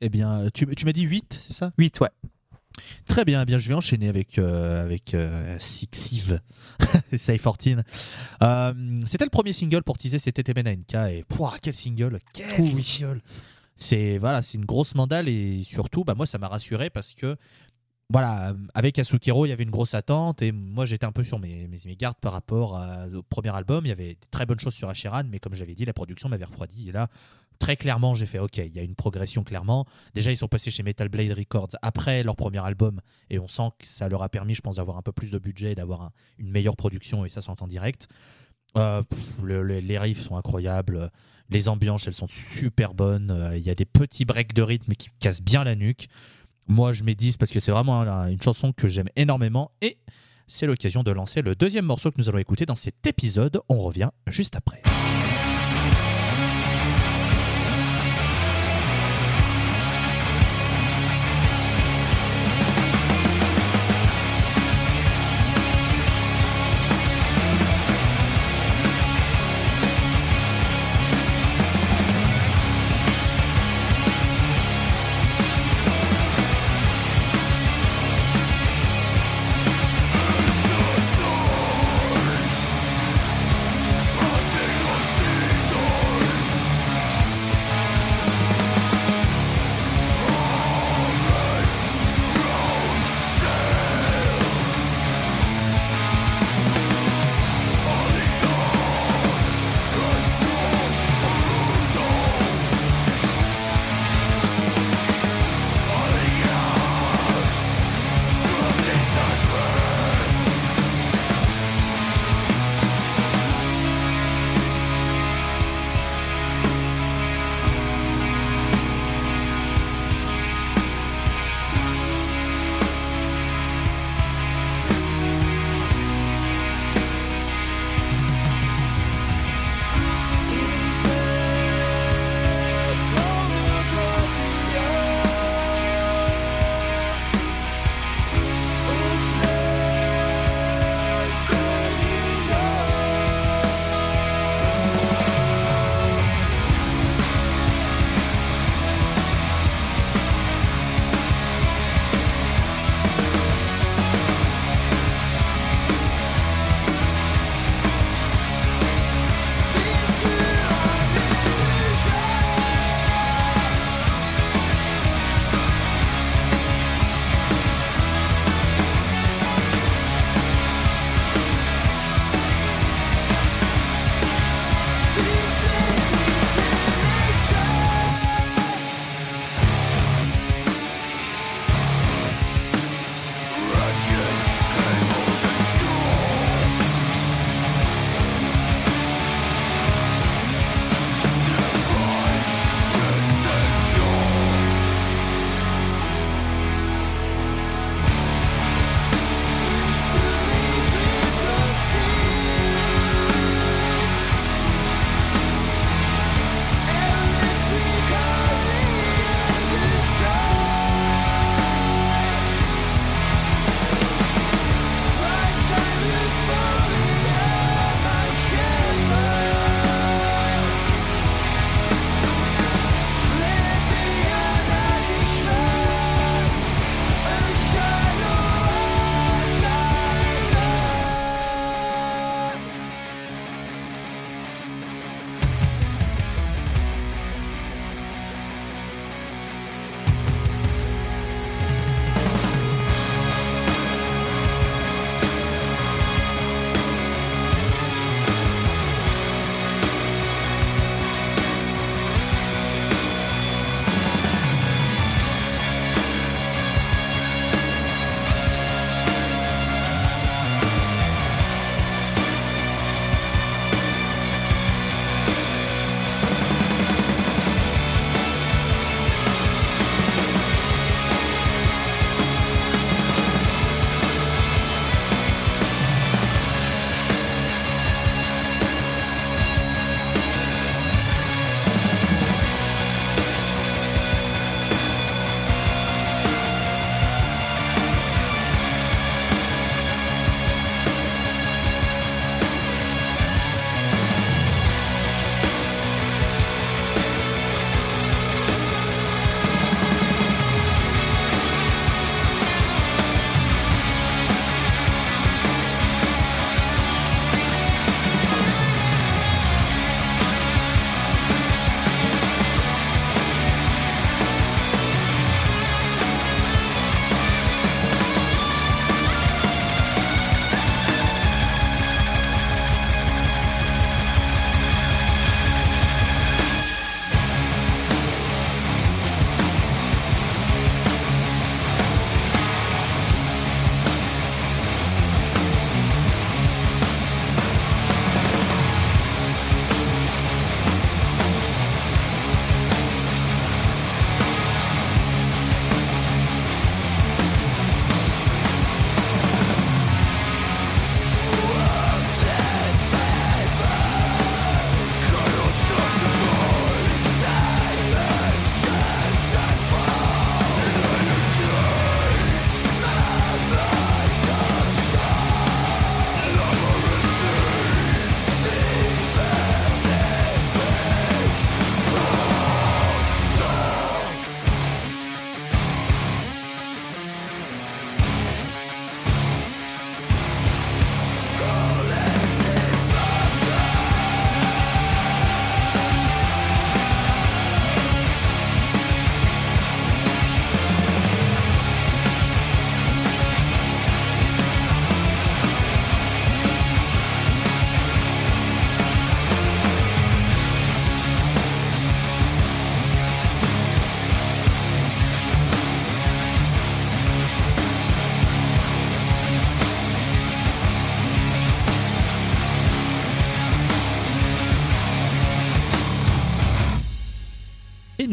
Eh bien, tu, tu m'as dit 8, c'est ça? 8, ouais. Très bien, eh bien, je vais enchaîner avec, euh, avec euh, Sixive, Say 14. Euh, C'était le premier single pour teaser cet TMNK et pouah, quel single, quel Oh oui. single C'est voilà, c'est une grosse mandale et surtout, bah, moi ça m'a rassuré parce que voilà, avec Asukiro, il y avait une grosse attente et moi j'étais un peu sur mes, mes, gardes par rapport au premier album. Il y avait des très bonnes choses sur Asheran, mais comme j'avais dit, la production m'avait refroidi. Et là, très clairement, j'ai fait OK, il y a une progression clairement. Déjà, ils sont passés chez Metal Blade Records après leur premier album et on sent que ça leur a permis, je pense, d'avoir un peu plus de budget, d'avoir un- une meilleure production et ça s'entend direct. Euh, les riffs sont incroyables, les ambiances elles sont super bonnes. Euh, Il y a des petits breaks de rythme qui cassent bien la nuque. Moi, je mets 10 parce que c'est vraiment un- une chanson que j'aime énormément et c'est l'occasion de lancer le deuxième morceau que nous allons écouter dans cet épisode. On revient juste après.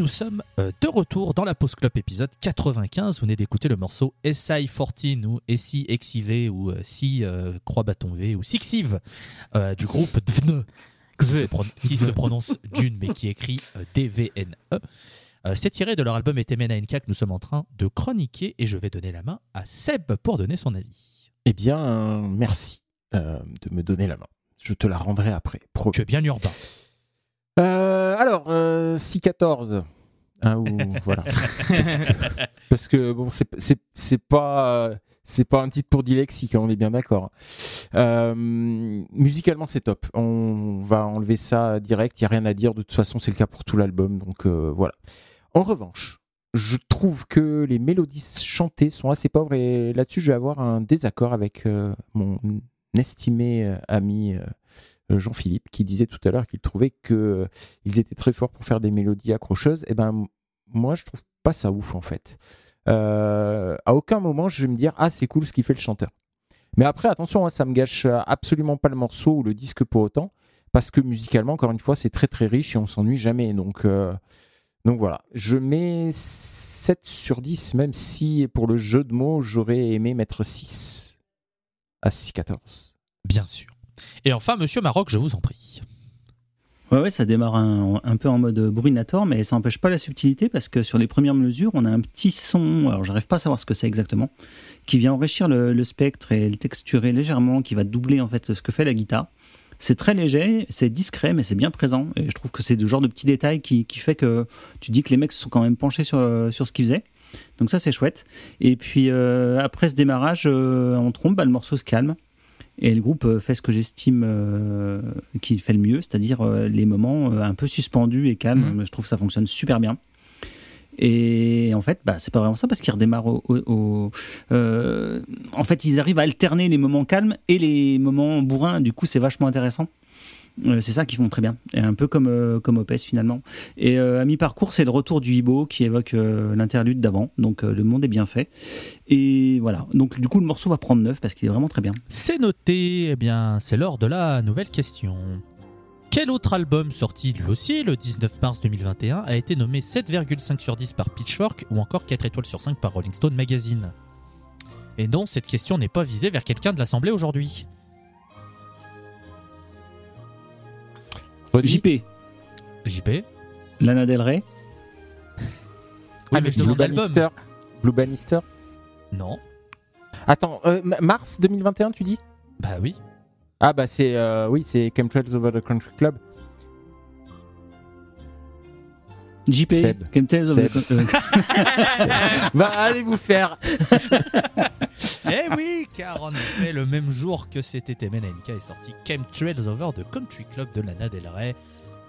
Nous sommes euh, de retour dans la Pause Club épisode 95. Vous venez d'écouter le morceau SI14 ou SI XIV ou Si euh, Croix Bâton V ou Sixive euh, du groupe Dvne qui se, pro- qui se prononce Dune mais qui écrit euh, DVNE. Euh, C'est tiré de leur album Etemena NK que nous sommes en train de chroniquer et je vais donner la main à Seb pour donner son avis. Eh bien, merci de me donner la main. Je te la rendrai après. promis. Tu es bien urbain. Euh, alors, euh, 6-14. Hein, ou, voilà. parce, que, parce que, bon, c'est- pas. C'est pas un titre pour dyslexique, hein, on est bien d'accord. Euh, musicalement, c'est top. On va enlever ça direct. Il n'y a rien à dire. De toute façon, c'est le cas pour tout l'album. Donc euh, voilà. En revanche, je trouve que les mélodies chantées sont assez pauvres. Et là-dessus, je vais avoir un désaccord avec euh, mon estimé ami Jean-Philippe, qui disait tout à l'heure qu'il trouvait que euh, étaient très forts pour faire des mélodies accrocheuses. Et ben, m- moi, je trouve pas ça ouf en fait. Euh, à aucun moment, je vais me dire ah c'est cool ce qu'il fait le chanteur. Mais après, attention, hein, ça me gâche euh, absolument pas le morceau ou le disque pour autant, parce que musicalement, encore une fois, c'est très très riche et on s'ennuie jamais. Donc, euh, donc voilà, je mets 7 sur 10, même si pour le jeu de mots, j'aurais aimé mettre 6 à 6-14. Bien sûr. Et enfin, monsieur Maroc, je vous en prie. Ouais, ça démarre un, peu en mode bruinator, mais ça n'empêche pas la subtilité parce que sur les premières mesures, on a un petit son, alors j'arrive pas à savoir ce que c'est exactement, qui vient enrichir le, spectre et le texturer légèrement, qui va doubler en fait ce que fait la guitare. C'est très léger, c'est discret, mais c'est bien présent. Et je trouve que c'est le genre de petit détail qui, qui fait que tu dis que les mecs se sont quand même penchés sur, sur ce qu'ils faisaient. Donc ça, c'est chouette. Et puis euh, après ce démarrage euh, en trompe, bah, le morceau se calme. Et le groupe euh, fait ce que j'estime euh, qu'il fait le mieux, c'est-à-dire euh, les moments euh, un peu suspendus et calmes. Mhm. Je trouve que ça fonctionne super bien. Et en fait, bah, c'est pas vraiment ça parce qu'ils redémarrent au. au- au- en fait, ils arrivent à alterner les moments calmes et les moments bourrins. Du coup, c'est vachement intéressant. Euh, c'est ça qu'ils font très bien. Et un peu comme, euh, comme Opes finalement. Et euh, à mi-parcours, c'est le retour du hibbo qui évoque l'interlude d'avant. Donc le monde est bien fait. Et voilà. Donc du coup, le morceau va prendre neuf parce qu'il est vraiment très bien. C'est noté, eh bien, c'est l'heure de la nouvelle question. Quel autre album sorti lui aussi le 19 mars 2021 a été nommé 7,5 sur 10 par Pitchfork ou encore 4 étoiles sur 5 par Rolling Stone Magazine? Et non, cette question n'est pas visée vers quelqu'un de l'Assemblée aujourd'hui. JP, JP Lana Del Rey. Ah, mais je Blue. Bannister. Blue Bannister. Non. Attends, euh, ma- mars 2021, tu dis? Bah oui. Ah bah c'est euh, oui, c'est Chemtrails Over the Country Club. JP, Seb. Seb. euh, Va allez vous faire. Eh oui, car en effet, le même jour que c'était MNNK est sorti Chemtrails Over the Country Club de Lana Del Rey.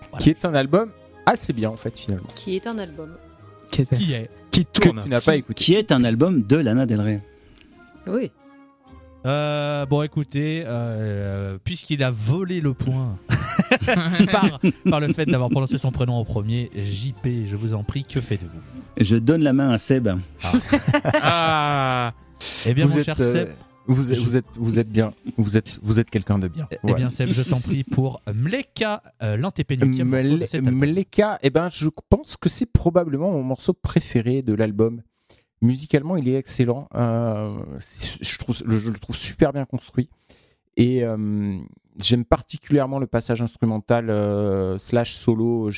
Voilà. Qui est un album assez bien en fait finalement. Qui est un album. qui, Qui est qui Que tourne. tu n'as pas écouté. qui est un album de Lana Del Rey. Oui. Euh, bon, écoutez, euh, puisqu'il a volé le point par, par le fait d'avoir prononcé son prénom en premier, JP, je vous en prie, que faites-vous? Je donne la main à Seb. Ah Eh bien, vous mon êtes, cher euh, Seb, vous, êtes, je- vous êtes vous êtes bien. Vous êtes vous êtes quelqu'un de bien. eh bien, Seb, je t'en prie pour Mleka, euh, l'antépénultième morceau de Mle- cet album. Mleka, eh ben, je pense que c'est probablement mon morceau préféré de l'album. Musicalement, il est excellent. Euh, je, trouve, le- je le trouve super bien construit. Et euh, j'aime particulièrement le passage instrumental euh, slash solo.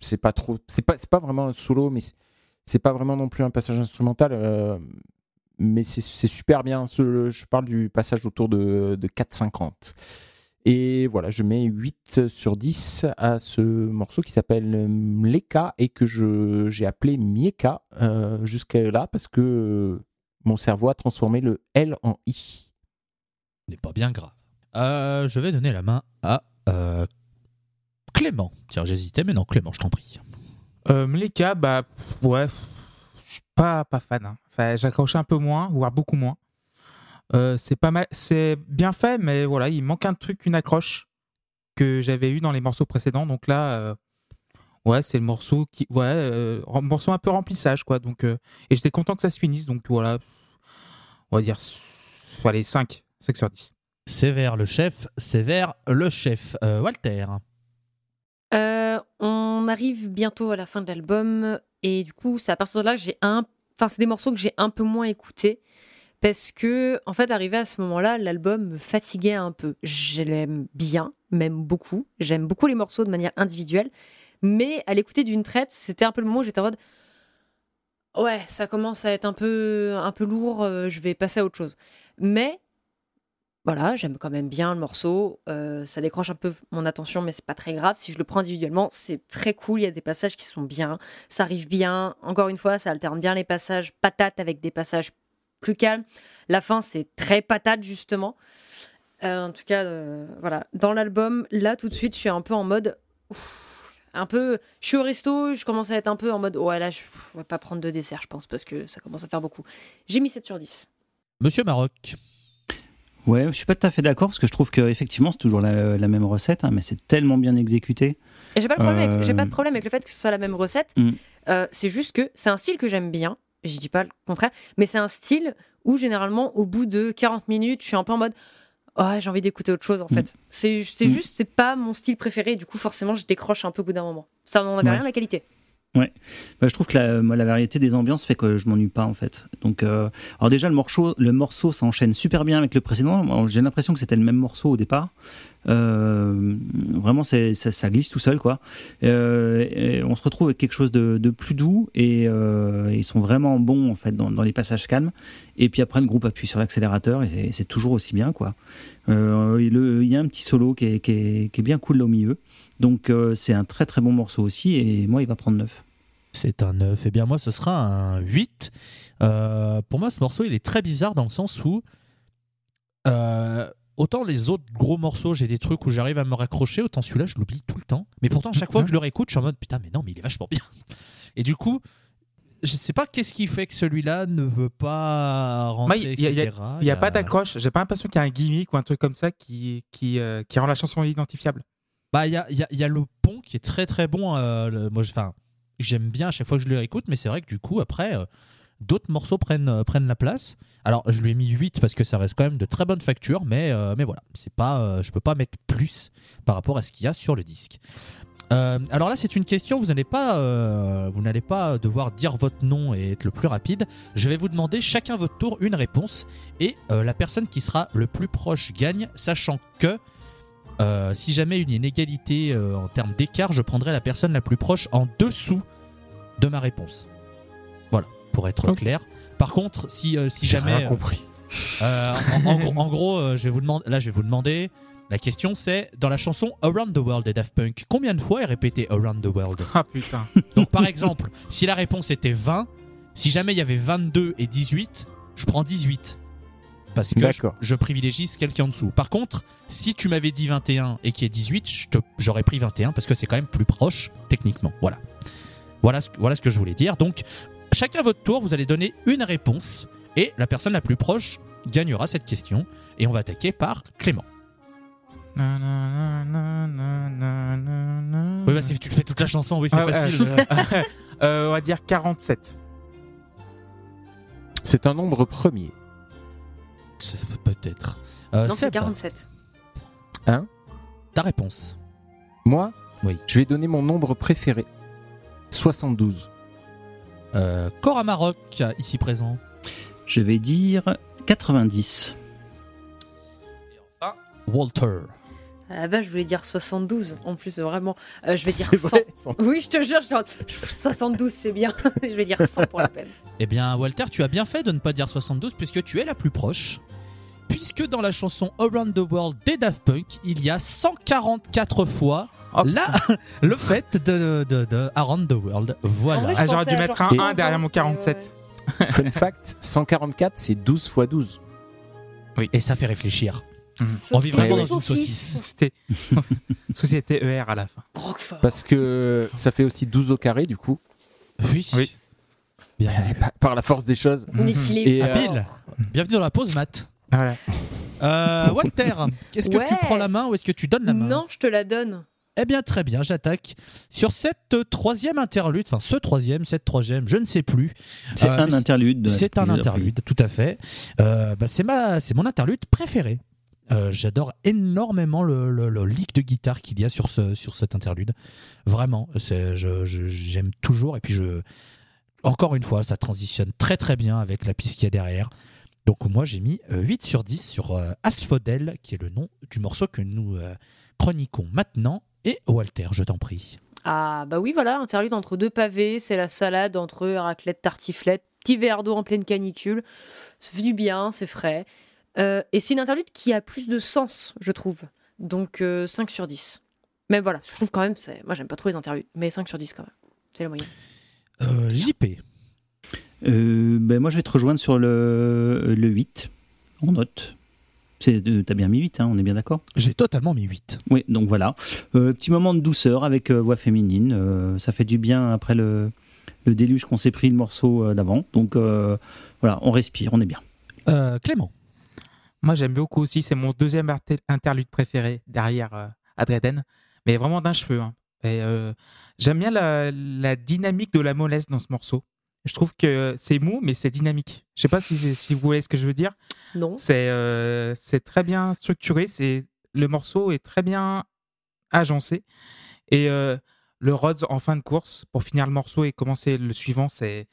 C'est pas trop, c'est pas, pas vraiment un solo, mais c'est- pas vraiment non plus un passage instrumental. euh, mais c'est super bien. Je parle du passage autour de, de 4,50. Et voilà, je mets 8 sur 10 à ce morceau qui s'appelle Mleka et que j'ai appelé Mieka euh, jusqu'à là parce que euh, mon cerveau a transformé le L en I. N'est pas bien grave. Euh, je vais donner la main à euh, Clément. Tiens, j'hésitais, mais non, Clément, je t'en prie. Euh, Mleka, bah ouais, je suis pas, pas fan. hein. Enfin, j'accroche un peu moins, voire beaucoup moins. Euh, c'est bien fait, mais voilà, il manque un truc, une accroche que j'avais eu dans les morceaux précédents. Donc là, ouais, c'est le morceau qui, ouais, euh, morceau un peu remplissage, quoi. Donc, et j'étais content que ça se finisse. Donc voilà, on va dire, allez, 5, 5 sur 10. Sévère le chef, sévère le chef. Euh, Walter. Euh, on arrive bientôt à la fin de l'album et du coup, c'est à partir de là que j'ai un. Enfin, c'est des morceaux que j'ai un peu moins écoutés parce que, en fait, arrivé à ce moment-là, l'album me fatiguait un peu. Je l'aime bien, même beaucoup. J'aime beaucoup les morceaux de manière individuelle, mais à l'écouter d'une traite, c'était un peu le moment où j'étais en mode. Ouais, ça commence à être un peu, un peu lourd, euh, je vais passer à autre chose. Mais voilà, j'aime quand même bien le morceau. euh, ça décroche un peu mon attention, mais c'est pas très grave. Si je le prends individuellement, c'est très cool. Il y a des passages qui sont bien. Ça arrive bien. Encore une fois, ça alterne bien les passages patates avec des passages plus calmes. La fin, c'est très patate, justement. Euh, en tout cas, euh, voilà. Dans l'album, là, tout de suite, je suis un peu en mode. un peu. Je suis au resto, je commence à être un peu en mode. Ouais, là, je ne vais pas prendre de dessert, je pense, parce que ça commence à faire beaucoup. J'ai mis 7 sur 10. Monsieur Maroc. Ouais, je suis pas tout à fait d'accord parce que je trouve que effectivement c'est toujours la, la même recette, hein, mais c'est tellement bien exécuté. Et j'ai pas, j'ai pas Euh, de problème avec le fait que ce soit la même recette. Mm. Euh, c'est juste que c'est un style que j'aime bien. Je dis pas le contraire, mais c'est un style où généralement, au bout de 40 minutes, je suis un peu en mode. Oh, j'ai envie d'écouter autre chose en fait. C'est c'est Mm. juste, c'est pas mon style préféré. Du coup, forcément, je décroche un peu au bout d'un moment. Ça n'en avait Ouais. rien la qualité. Bah, je trouve que la, moi, la variété des ambiances fait que je m'ennuie pas en fait. Donc, euh, alors déjà le morceau, le morceau s'enchaîne super bien avec le précédent. J'ai l'impression que c'était le même morceau au départ. Euh, vraiment, ça, ça glisse tout seul quoi. Euh, on se retrouve avec quelque chose de, de plus doux et euh, ils sont vraiment bons en fait dans, dans les passages calmes. Et puis après, le groupe appuie sur l'accélérateur et c'est toujours aussi bien quoi. Euh, Il y a un petit solo qui est, qui est, qui est bien cool là au milieu. Donc euh, c'est un très très bon morceau aussi et moi il va prendre 9. C'est un 9. Eh bien, moi, ce sera un 8. Euh, pour moi, ce morceau, il est très bizarre dans le sens où. euh, autant les autres gros morceaux, j'ai des trucs où j'arrive à me raccrocher, autant celui-là, je l'oublie tout le temps. Mais pourtant, chaque fois que je le réécoute, je suis en mode putain, mais non, mais il est vachement bien. Et du coup, je sais pas qu'est-ce qui fait que celui-là ne veut pas rentrer. Il y a- a- n'y a pas d'accroche. J'ai pas l'impression qu'il y a un gimmick ou un truc comme ça qui, qui, euh, qui rend la chanson identifiable. Bah, il y a, le pont qui est très très bon. euh, moi, j'aime bien à chaque fois que je le réécoute, mais c'est vrai que du coup, après, euh, d'autres morceaux prennent, euh, prennent la place. Alors, je lui ai mis 8 parce que ça reste quand même de très bonne facture, mais, mais voilà, c'est pas, je peux pas mettre plus par rapport à ce qu'il y a sur le disque. Alors là, c'est une question, vous n'allez pas, vous n'allez pas devoir dire votre nom et être le plus rapide. Je vais vous demander chacun votre tour une réponse et la personne qui sera le plus proche gagne, sachant que euh, si jamais il y a une égalité euh, en termes d'écart, je prendrai la personne la plus proche en dessous de ma réponse. Voilà, pour être clair. Par contre, si, euh, si J'ai jamais. rien compris. Euh, en, en gros, en gros, euh, je vais vous demander. Là, je vais vous demander. La question, c'est dans la chanson Around the World des Daft Punk, combien de fois est répété Around the World? Ah putain. Donc, par exemple, si la réponse était 20, si jamais il y avait 22 et 18, je prends 18. Parce que je, privilégie ce qu'il y a en dessous. Par contre, si tu m'avais dit 21 et qu'il y ait 18, je te- j'aurais pris 21 parce que c'est quand même plus proche techniquement. Voilà. Voilà ce, voilà ce que je voulais dire. Donc, chacun à votre tour, vous allez donner une réponse et la personne la plus proche gagnera cette question. Et on va attaquer par Clément. Oui, bah, si tu le fais toute la chanson, oui, c'est Ah, facile. Euh, on va dire 47. C'est un nombre premier. Peut-être. Euh, non, c'est Seb, 47. ta réponse. Moi, Oui. je vais donner mon nombre préféré. 72. Euh, Cora Maroc, ici présent. Je vais dire 90. Et enfin, Walter. À la base, je voulais dire 72. En plus, vraiment, euh, je vais dire C'est 100. vrai. Oui, je te jure, genre, 72, c'est bien. je vais dire 100 pour la peine. Eh bien, Walter, tu as bien fait de ne pas dire 72 puisque tu es la plus proche. Puisque dans la chanson Around the World des Daft Punk, il y a 144 fois Oh, là, le fait de, de, de Around the World. Voilà. Ah, j'aurais dû mettre un 100, 1 derrière mon et 47. Fun fact, 144, c'est 12 fois 12. Et ça fait réfléchir. Ouais. On vit vraiment Ouais, dans une saucisse. C'était Société ER à la fin. Roquefort. Parce que ça fait aussi 12 au carré, du coup. Oui. Oui. Bien. Par- Par la force des choses. On est filé Et, fort. euh, Habile. Bienvenue dans la pause, Matt. Voilà. Euh, Walter, est-ce que tu prends la main ou est-ce que tu donnes la main Non, je te la donne. Eh bien, très bien, j'attaque sur cette troisième interlude, enfin ce troisième, cette troisième, je ne sais plus. C'est Euh, un interlude. C'est un interlude, tout à fait. Euh, bah, c'est ma, c'est mon interlude préféré. Euh, J'adore énormément le, le, le leak de guitare qu'il y a sur, ce, sur cet interlude. Vraiment, c'est- je- j'aime toujours. Et puis, je, encore une fois, ça transitionne très très bien avec la piste qu'il y a derrière. Donc, moi, j'ai mis euh, 8 sur 10 sur euh, Asphodel, qui est le nom du morceau que nous euh, chroniquons maintenant. Et Walter, je t'en prie. Ah bah oui, voilà, interlude entre deux pavés, c'est la salade entre raclette, tartiflette, petit verre d'eau en pleine canicule. Ça fait du bien, c'est frais. Euh, et c'est une interlude qui a plus de sens, je trouve. Donc euh, 5 sur 10. Mais voilà, je trouve quand même, c'est... moi j'aime pas trop les interludes, mais 5 sur 10 quand même. C'est la moyenne. Euh, JP. Euh, ben moi, je vais te rejoindre sur le, le 8 en note. C'est- T'as bien mis 8, hein, on est bien d'accord? J'ai totalement mis 8. Oui, donc voilà. Euh, petit moment de douceur avec euh, voix féminine. euh, ça fait du bien après le, le déluge qu'on s'est pris le morceau euh, d'avant. Donc euh, voilà, on respire, on est bien. Euh, Clément. Moi, j'aime beaucoup aussi. C'est mon deuxième interlude préféré derrière euh, Adreden, mais vraiment d'un cheveu. hein. Et euh, j'aime bien la, la dynamique de la mollesse dans ce morceau. Je trouve que c'est mou, mais c'est dynamique. Je sais pas si, si vous voyez ce que je veux dire. Non C'est euh, c'est très bien structuré. C'est le morceau est très bien agencé et euh, le Rhodes en fin de course pour finir le morceau et commencer le suivant, c'est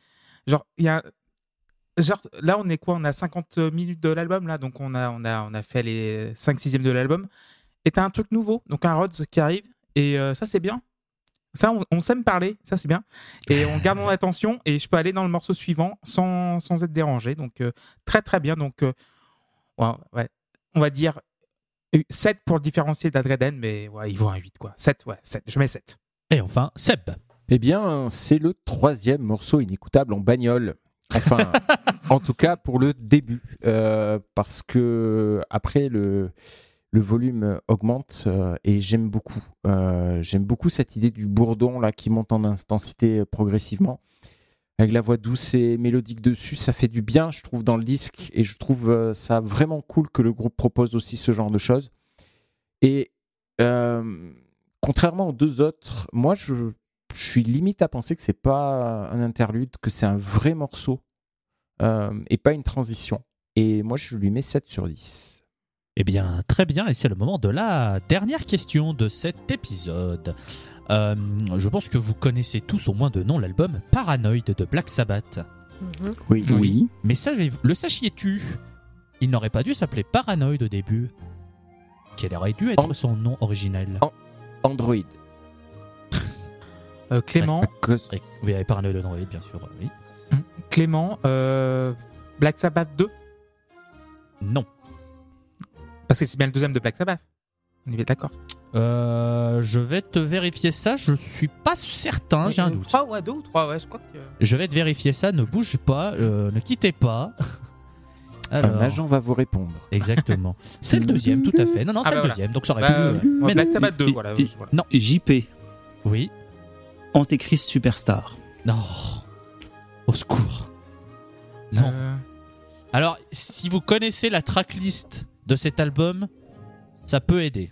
genre il y a genre là on est quoi? On a 50 minutes de l'album là, donc on a on a on a fait les 5 sixièmes de l'album. Et t'as un truc nouveau, donc un Rhodes qui arrive et euh, ça c'est bien. Ça, on, on sait me parler, ça c'est bien. Et on garde mon attention et je peux aller dans le morceau suivant sans, sans être dérangé. Donc euh, très très bien. Donc euh, ouais, ouais. on va dire 7 pour le différencier d'Adreden, mais ouais, il vaut un 8 quoi. 7, ouais, 7. Je mets 7. Et enfin, Seb. Eh bien, c'est le troisième morceau inécoutable en bagnole. Enfin, en tout cas pour le début, Euh, parce que après le le volume augmente euh, et j'aime beaucoup. Euh, j'aime beaucoup cette idée du bourdon là qui monte en intensité progressivement. Avec la voix douce et mélodique dessus, ça fait du bien, je trouve, dans le disque. Et je trouve euh, ça vraiment cool que le groupe propose aussi ce genre de choses. Et contrairement aux deux autres, moi, je, je suis limite à penser que c'est pas un interlude, que c'est un vrai morceau et pas une transition. Et moi, je lui mets 7 sur 10. Eh bien, très bien, et c'est le moment de la dernière question de cet épisode. Euh, je pense que vous connaissez tous au moins de nom l'album Paranoid de Black Sabbath. Mhm. Oui, Oui. Mais savez-vous- le sachiez-tu Il n'aurait pas dû s'appeler Paranoid au début. Quel aurait dû être En- son nom originel En- Android. Euh, Clément, cause- Oui, avec Paranoid Android, bien sûr. Oui. Clément, euh, Black Sabbath 2 Non. Parce que c'est bien le deuxième de Black Sabbath. On est bien d'accord. Euh, je vais te vérifier ça, je suis pas certain, j'ai un doute. 3 ouais, 2 ou 3, ouais, je crois que. Je vais te vérifier ça, ne bouge pas, euh, ne quittez pas. Un Alors, agent va vous répondre. exactement. C'est le deuxième, tout à fait. Non, non, Ah c'est bah le voilà. deuxième, donc ça aurait Bah, pu. euh, euh, mais Black non. Sabbath 2, et- voilà. Non, JP, oui. Antéchrist Superstar. Non. Au secours. Non. Euh, Alors, si vous connaissez la tracklist de cet album, ça peut aider.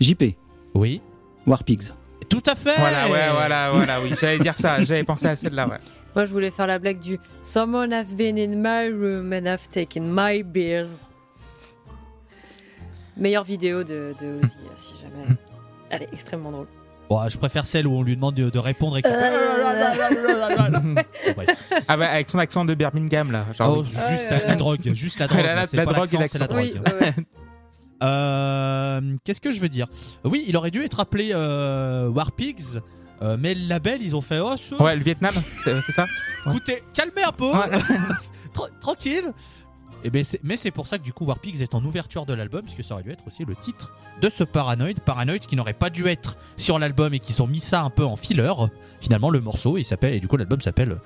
JP, Oui. War Pigs. Tout à fait. Voilà, ouais, voilà, voilà, oui. J'allais dire ça, j'avais pensé à celle-là, ouais. Moi je voulais faire la blague du Someone have been in my room and have taken my beers. Meilleure vidéo de, de Ozzy, si jamais. Elle est extrêmement drôle. Bon, je préfère celle où on lui demande de, de répondre et qu'il fait. Bref. Ah ouais, avec son accent de Birmingham, là. Genre, Oh, juste la, drogue, juste la drogue. La- la- c'est la pas drogue et l'accent, c'est la drogue. Oui, ouais, ouais. Euh, Qu'est-ce que je veux dire? Oui, il aurait dû être appelé euh, War Pigs, euh, mais le label, ils ont fait Oh, ce- Ouais, le Vietnam, c'est c'est ça? Écoutez, calmez un peu. Tra- tranquille. Et ben, mais c'est pour ça que du coup War Pigs est en ouverture de l'album, puisque ça aurait dû être aussi le titre de ce Paranoid. Paranoid qui n'aurait pas dû être sur l'album et qui sont mis ça un peu en filler. Finalement, le morceau, il s'appelle, et du coup l'album s'appelle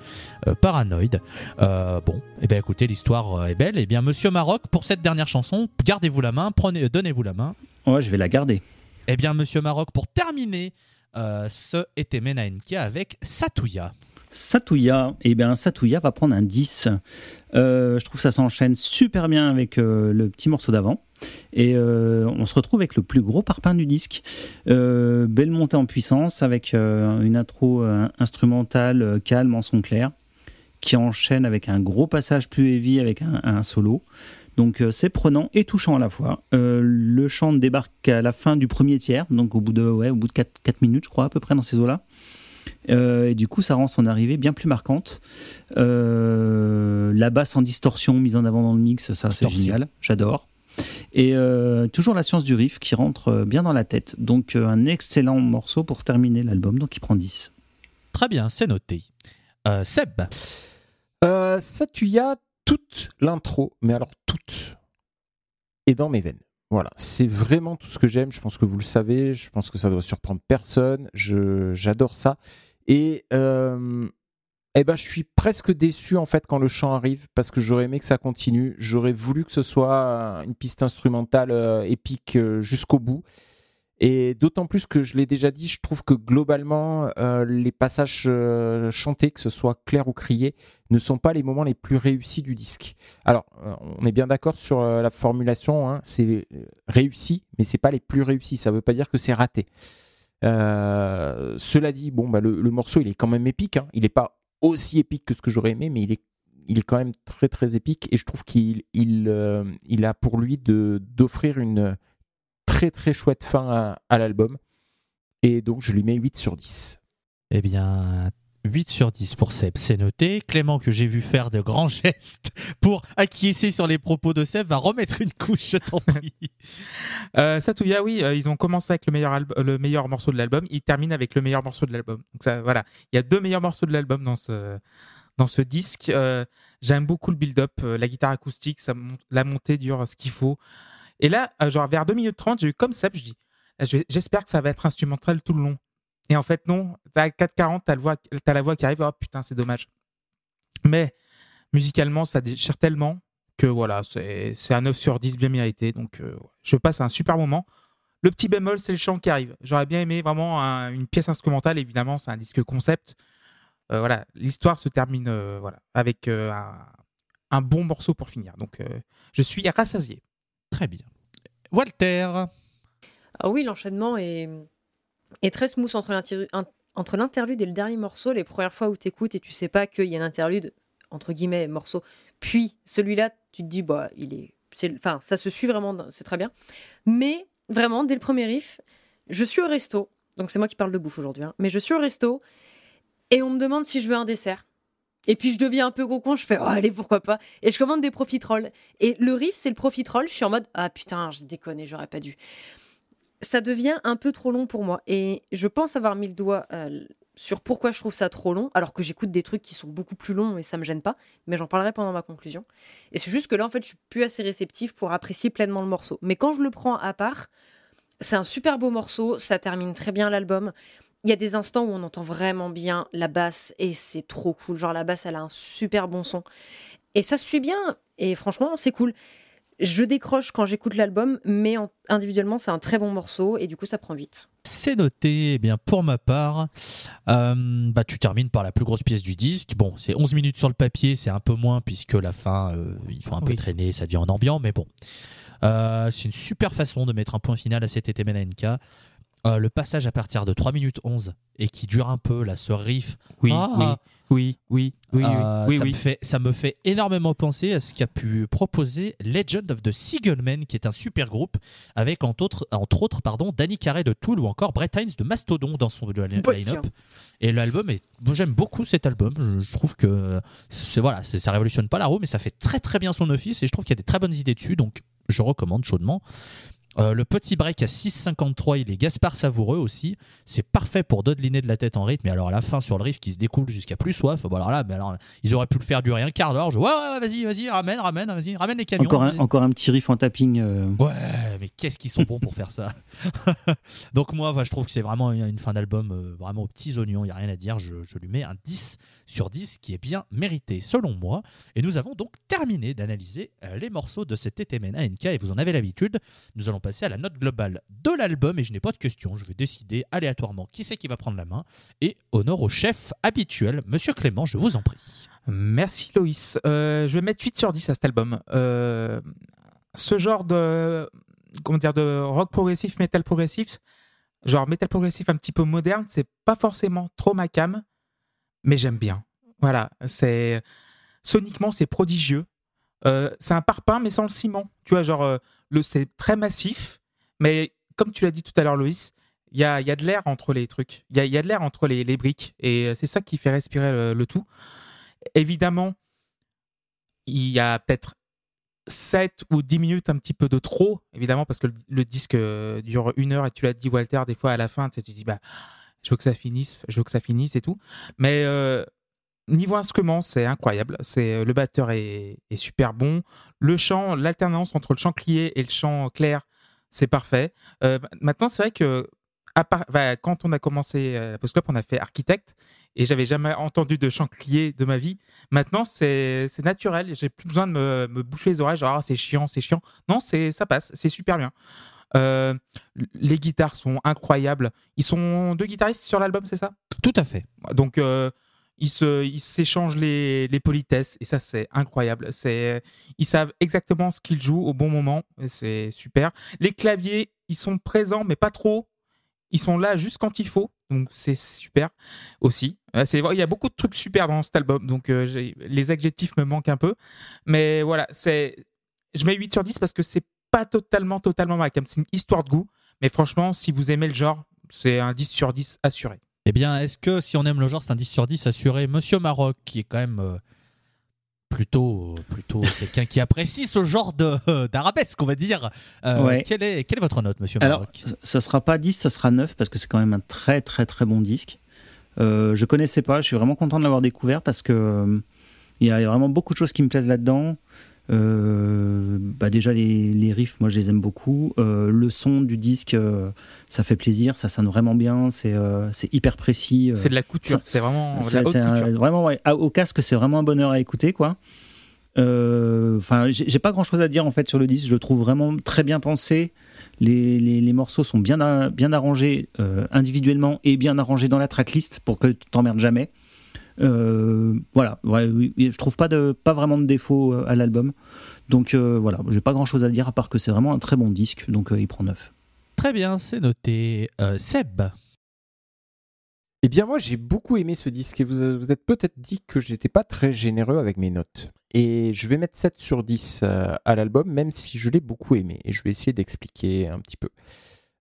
euh, Paranoid. Euh, bon, et ben écoutez, l'histoire euh, est belle. Et bien, Monsieur Maroc, pour cette dernière chanson, gardez-vous la main, prenez, donnez-vous la main. Ouais, je vais la garder. Eh bien, Monsieur Maroc, pour terminer euh, ce était Menaenki avec Satouya. Satouya, eh bien Satouya va prendre un 10. Euh, je trouve que ça s'enchaîne super bien avec euh, le petit morceau d'avant. Et euh, on se retrouve avec le plus gros parpaing du disque. Belle montée en puissance avec une intro instrumentale calme en son clair qui enchaîne avec un gros passage plus heavy avec un, solo. Donc c'est prenant et touchant à la fois. Le chant débarque à la fin du premier tiers, donc au bout de, ouais, au bout de 4, 4 minutes, je crois, à peu près dans ces eaux-là. Euh, et du coup, ça rend son arrivée bien plus marquante. Euh, la basse en distorsion mise en avant dans le mix, ça c'est génial, j'adore. Et euh, toujours la science du riff qui rentre bien dans la tête. Donc euh, un excellent morceau pour terminer l'album, donc il prend 10. Très bien, c'est noté. Euh, Seb, Euh, Satuya, toute l'intro, mais alors toute, est dans mes veines. Voilà, c'est vraiment tout ce que j'aime. Je pense que vous le savez. Je pense que ça doit surprendre personne. J'adore ça. Et euh, eh ben, je suis presque déçu en fait quand le chant arrive parce que j'aurais aimé que ça continue. J'aurais voulu que ce soit une piste instrumentale euh, épique euh, jusqu'au bout. Et d'autant plus que je l'ai déjà dit, je trouve que globalement, euh, les passages euh, chantés, que ce soit clair ou crié, ne sont pas les moments les plus réussis du disque. Alors, euh, on est bien d'accord sur la formulation, hein, c'est réussi, mais c'est pas les plus réussis. Ça veut pas dire que c'est raté. Cela dit, bon, bah, le, morceau, il est quand même épique. hein. Il n'est pas aussi épique que ce que j'aurais aimé, mais il est, il est quand même très très épique. Et je trouve qu'il il, il a pour lui d'offrir une très très chouette fin à, à l'album. Et donc, je lui mets 8 sur 10. eh bien, 8 sur 10 pour Seb, c'est noté. Clément, que j'ai vu faire de grands gestes pour acquiescer sur les propos de Seb, va remettre une couche, je t'en prie. Euh, Satuya, oui, euh, ils ont commencé avec le meilleur, le meilleur morceau de l'album. Ils terminent avec le meilleur morceau de l'album. Donc ça, voilà, il y a deux meilleurs morceaux de l'album dans ce dans ce disque. Euh, J'aime beaucoup le build-up, euh, la guitare acoustique, ça monte- la montée dure ce qu'il faut. Et là, euh, genre vers 2 minutes 30, j'ai eu comme ça, je dis, j'espère que ça va être instrumental tout le long. Et en fait, non. À 4.40, t'as t'as la voix qui arrive. Oh putain, c'est dommage. Mais musicalement, ça déchire tellement que voilà, c'est un 9 sur 10 bien mérité. Donc, euh, je passe un super moment. Le petit bémol, c'est le chant qui arrive. J'aurais bien aimé vraiment un- une pièce instrumentale. Évidemment, c'est un disque concept. Euh, voilà, l'histoire se termine voilà, avec un, bon morceau pour finir. Donc, je suis rassasié. Très bien. Walter, Ah oui, l'enchaînement est, très smooth entre entre l'interlude et le dernier morceau. Les premières fois où tu écoutes et tu sais pas qu'il y a un interlude, entre guillemets, morceau. Puis celui-là, tu te dis, bah, il est. Enfin, ça se suit vraiment, c'est très bien. Mais vraiment, dès le premier riff, je suis au resto. Donc c'est moi qui parle de bouffe aujourd'hui. hein, mais je suis au resto et on me demande si je veux un dessert. Et puis je deviens un peu gros con, je fais oh, allez pourquoi pas et je commande des profiteroles et le riff c'est le profiterole, je suis en mode ah putain, j'ai déconné, j'aurais pas dû ça devient un peu trop long pour moi. Et je pense avoir mis le doigt euh, sur pourquoi je trouve ça trop long, alors que j'écoute des trucs qui sont beaucoup plus longs et ça me gêne pas, mais j'en parlerai pendant ma conclusion. Et c'est juste que là, en fait, je suis plus assez réceptif pour apprécier pleinement le morceau. Mais quand je le prends à part, c'est un super beau morceau, ça termine très bien l'album. Il y a des instants où on entend vraiment bien la basse et c'est trop cool. Genre la basse, elle a un super bon son. Et ça se suit bien. Et franchement, c'est cool. Je décroche quand j'écoute l'album, mais en- individuellement, c'est un très bon morceau et du coup, ça prend vite. c'est noté. Eh bien, pour ma part, euh, bah, tu termines par la plus grosse pièce du disque. Bon, c'est 11 minutes sur le papier, c'est un peu moins puisque la fin, euh, il faut un peu traîner, ça devient en ambiant, mais bon. Euh, c'est une super façon de mettre un point final à cet ETMNK. Euh, le passage à partir de 3 minutes 11 et qui dure un peu, là, ce riff. Oui, Ah. oui, oui, oui, oui, Euh, oui, ça, oui. Me fait, ça me fait énormément penser à ce qu'a pu proposer Legend of the Seagullmen, qui est un super groupe, avec entre autres, entre autres pardon, Danny Carey de Tool ou encore Brett Hines de Mastodon dans son line- line-up. Et l'album est. J'aime beaucoup cet album. Je, je trouve que c'est voilà, ça révolutionne pas la roue, mais ça fait très très bien son office et je trouve qu'il y a des très bonnes idées dessus, donc je recommande chaudement. Euh, le petit break à 6,53, il est Gaspard savoureux aussi. C'est parfait pour dodeliner de la tête en rythme. Et alors à la fin sur le riff qui se découle jusqu'à plus soif. Bon alors là, mais alors, ils auraient pu le faire durer un quart d'heure. Je, ouais, ouais, ouais, vas-y, vas-y, ramène, ramène, vas-y, ramène les camions. Encore un, vas-y. encore un petit riff en tapping. euh, Ouais, mais qu'est-ce qu'ils sont bons pour faire ça. Donc moi, je trouve que c'est vraiment une une fin d'album euh, vraiment aux petits oignons, il n'y a rien à dire. Je, je lui mets un 10 sur 10 qui est bien mérité selon moi. Et nous avons donc terminé d'analyser euh, les morceaux de cet ETMN ANK et vous en avez l'habitude. Nous allons passer à la note globale de l'album et je n'ai pas de questions. Je vais décider aléatoirement qui c'est qui va prendre la main. Et honneur au chef habituel, Monsieur Clément, je vous en prie. Merci Loïs. Euh, je vais mettre 8 sur 10 à cet album. Euh, ce genre de, comment dire, de rock progressif, metal progressif, genre metal progressif un petit peu moderne, c'est pas forcément trop ma cam, mais j'aime bien. Voilà, c'est soniquement c'est prodigieux. euh, c'est un parpaing mais sans le ciment. Tu vois, genre, euh, le, c'est très massif, mais comme tu l'as dit tout à l'heure, Loïs, il y a, y a de l'air entre les trucs. Il y a, y a de l'air entre les, les briques. Et euh, c'est ça qui fait respirer le, tout. Évidemment, il y a peut-être 7 ou 10 minutes un petit peu de trop, évidemment, parce que le, disque dure une heure et tu l'as dit, Walter, des fois à la fin, tu, tu dis, bah, je veux que ça finisse, je veux que ça finisse et tout. Mais euh, niveau instrument, c'est incroyable. C'est euh, le batteur est, super bon. Le chant, l'alternance entre le chant crié et le chant clair, c'est parfait. Euh, maintenant, c'est vrai que bah, quand on a commencé euh, Post Club, on a fait architecte et j'avais jamais entendu de chant crié de ma vie. Maintenant, c'est naturel. J'ai plus besoin de me, me boucher les oreilles. Genre, Ah, c'est chiant, c'est chiant. Non, c'est ça passe. C'est super bien. Euh, les guitares sont incroyables. Ils sont deux guitaristes sur l'album, c'est ça? Tout à fait. donc, euh, ils se, ils s'échangent les, les politesses et ça, c'est incroyable. C'est, ils savent exactement ce qu'ils jouent au bon moment. et C'est super. Les claviers, ils sont présents, mais pas trop. Ils sont là juste quand il faut. Donc, c'est super aussi. Il y a beaucoup de trucs super dans cet album. Donc, euh, les adjectifs me manquent un peu. Mais voilà, c'est, je mets 8 sur 10 parce que c'est pas totalement, totalement mal. Comme C'est une histoire de goût. Mais franchement, si vous aimez le genre, c'est un 10 sur 10 assuré. Eh bien, est-ce que si on aime le genre, c'est un 10 sur 10 assuré? Monsieur Maroc, qui est quand même euh, plutôt, plutôt quelqu'un qui apprécie ce genre de, d'arabesque, on va dire. Euh, Ouais. quelle, est, quelle est votre note, Monsieur Alors, Maroc? ça- ça sera pas 10, ça sera 9 parce que c'est quand même un très très très bon disque. Euh, je connaissais pas, je suis vraiment content de l'avoir découvert parce que euh, il y a vraiment beaucoup de choses qui me plaisent là-dedans. Euh, bah déjà les, les riffs, moi je les aime beaucoup. Euh, le son du disque, euh, ça fait plaisir, ça sonne vraiment bien, c'est c'est hyper précis. C'est de la couture. C'est vraiment de la c'est haute c'est un- couture. vraiment ouais, au casque, c'est vraiment un bonheur à écouter quoi. Enfin, j'ai pas grand chose à dire en fait sur le disque. Je le trouve vraiment très bien pensé. Les, les- les morceaux sont bien, bien arrangés individuellement et bien arrangés dans la tracklist pour que tu t'emmerdes jamais. Euh, voilà, ouais, je trouve pas, de, pas vraiment de défaut euh, à l'album. Donc euh, voilà, j'ai pas grand chose à dire à part que c'est vraiment un très bon disque. Donc euh, il prend 9. Très bien, c'est noté. Euh, Seb Eh bien, moi, j'ai beaucoup aimé ce disque et vous vous êtes peut-être dit que j'étais pas très généreux avec mes notes. Et je vais mettre 7 sur 10 euh, à l'album, même si je l'ai beaucoup aimé. Et je vais essayer d'expliquer un petit peu.